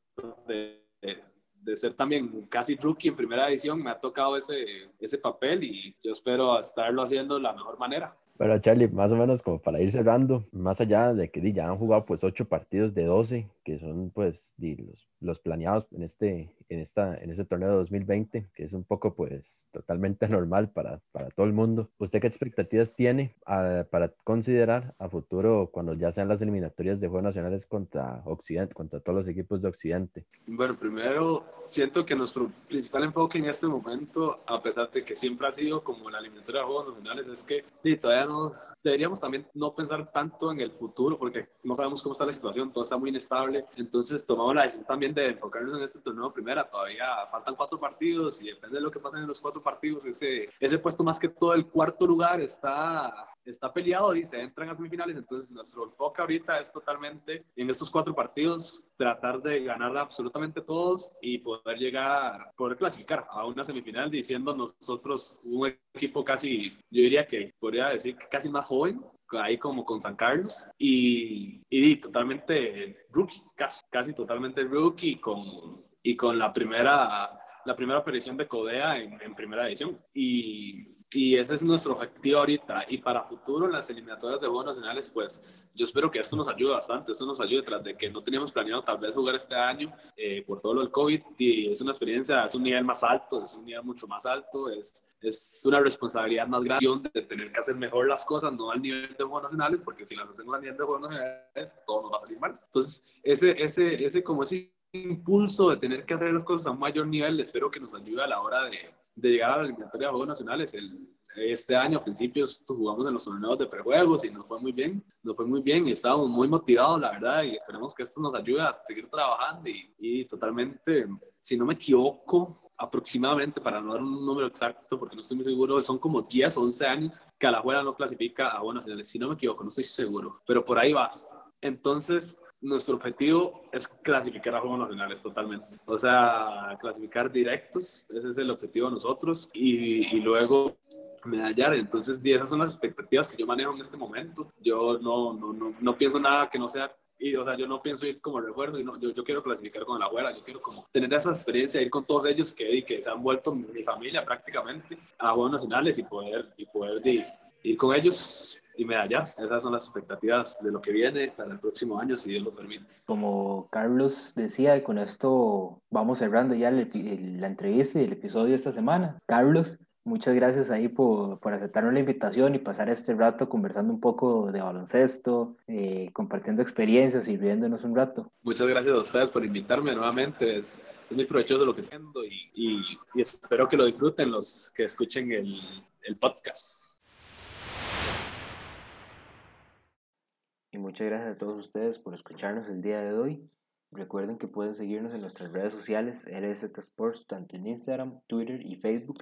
de, de, de, ser también casi rookie en primera edición, me ha tocado ese, ese papel y yo espero estarlo haciendo de la mejor manera. Bueno, Charlie, más o menos como para ir cerrando, más allá de que ya han jugado pues ocho partidos de 12, que son pues los, los planeados en este, en, esta, en este torneo de 2020, que es un poco pues totalmente (laughs) normal para, para todo el mundo. ¿Usted qué expectativas tiene ah, para considerar a futuro cuando ya sean las eliminatorias de Juegos Nacionales contra Occidente, contra todos los equipos de Occidente? Bueno, primero siento que nuestro principal enfoque en este momento, a pesar de que siempre ha sido como la eliminatoria de Juegos Nacionales, es que todavía no deberíamos también no pensar tanto en el futuro porque no sabemos cómo está la situación, todo está muy inestable. Entonces tomamos la decisión también de enfocarnos en este torneo primera. Todavía faltan cuatro partidos y depende de lo que pase en los cuatro partidos, ese, ese puesto más que todo el cuarto lugar está está peleado y se entran a semifinales, entonces nuestro enfoque ahorita es totalmente en estos cuatro partidos tratar de ganar absolutamente todos y poder llegar, poder clasificar a una semifinal diciendo nosotros un equipo casi, yo diría que podría decir que casi más joven, ahí como con San Carlos y, y totalmente rookie, casi, casi totalmente rookie con, y con la primera la primera aparición de Codea en, en primera edición y y ese es nuestro objetivo ahorita. Y para futuro, en las eliminatorias de Juegos Nacionales, pues yo espero que esto nos ayude bastante. Esto nos ayude tras de que no teníamos planeado tal vez jugar este año eh, por todo lo del COVID. Y es una experiencia, es un nivel más alto, es un nivel mucho más alto. Es, es una responsabilidad más grande de tener que hacer mejor las cosas, no al nivel de Juegos Nacionales, porque si las hacemos al nivel de Juegos Nacionales, todo nos va a salir mal. Entonces, ese, ese, ese como ese impulso de tener que hacer las cosas a un mayor nivel, espero que nos ayude a la hora de de llegar a la eliminatoria de Juegos Nacionales. El, este año, a principios, jugamos en los torneos de prejuegos y nos fue muy bien, nos fue muy bien y estábamos muy motivados, la verdad, y esperemos que esto nos ayude a seguir trabajando y, y totalmente, si no me equivoco, aproximadamente, para no dar un número exacto, porque no estoy muy seguro, son como 10 o 11 años que Alajuela no clasifica a Buenos Aires, si no me equivoco, no estoy seguro, pero por ahí va. Entonces, nuestro objetivo es clasificar a Juegos Nacionales totalmente. O sea, clasificar directos, ese es el objetivo de nosotros. Y, y luego medallar. Entonces, esas son las expectativas que yo manejo en este momento. Yo no, no, no, no pienso nada que no sea y, o sea, yo no pienso ir como recuerdo, y no, yo, yo, quiero clasificar con la abuela, yo quiero como tener esa experiencia, ir con todos ellos que, que se han vuelto mi familia prácticamente a Juegos Nacionales y poder, y poder ir con ellos y medalla. Esas son las expectativas de lo que viene para el próximo año, si Dios lo permite. Como Carlos decía, con esto vamos cerrando ya la entrevista y el episodio de esta semana. Carlos, muchas gracias ahí por, por aceptarnos la invitación y pasar este rato conversando un poco de baloncesto, eh, compartiendo experiencias y riéndonos un rato. Muchas gracias a ustedes por invitarme nuevamente. Es, es muy provechoso lo que estoy haciendo y, y, y, espero que lo disfruten los que escuchen el, el podcast. Y muchas gracias a todos ustedes por escucharnos el día de hoy. Recuerden que pueden seguirnos en nuestras redes sociales, LZ Sports, tanto en Instagram, Twitter y Facebook,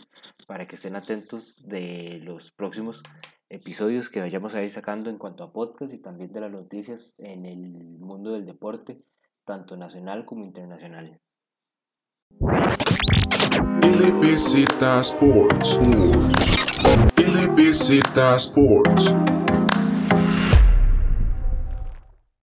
para que estén atentos de los próximos episodios que vayamos a ir sacando en cuanto a podcast y también de las noticias en el mundo del deporte, tanto nacional como internacional. Sports. Sports.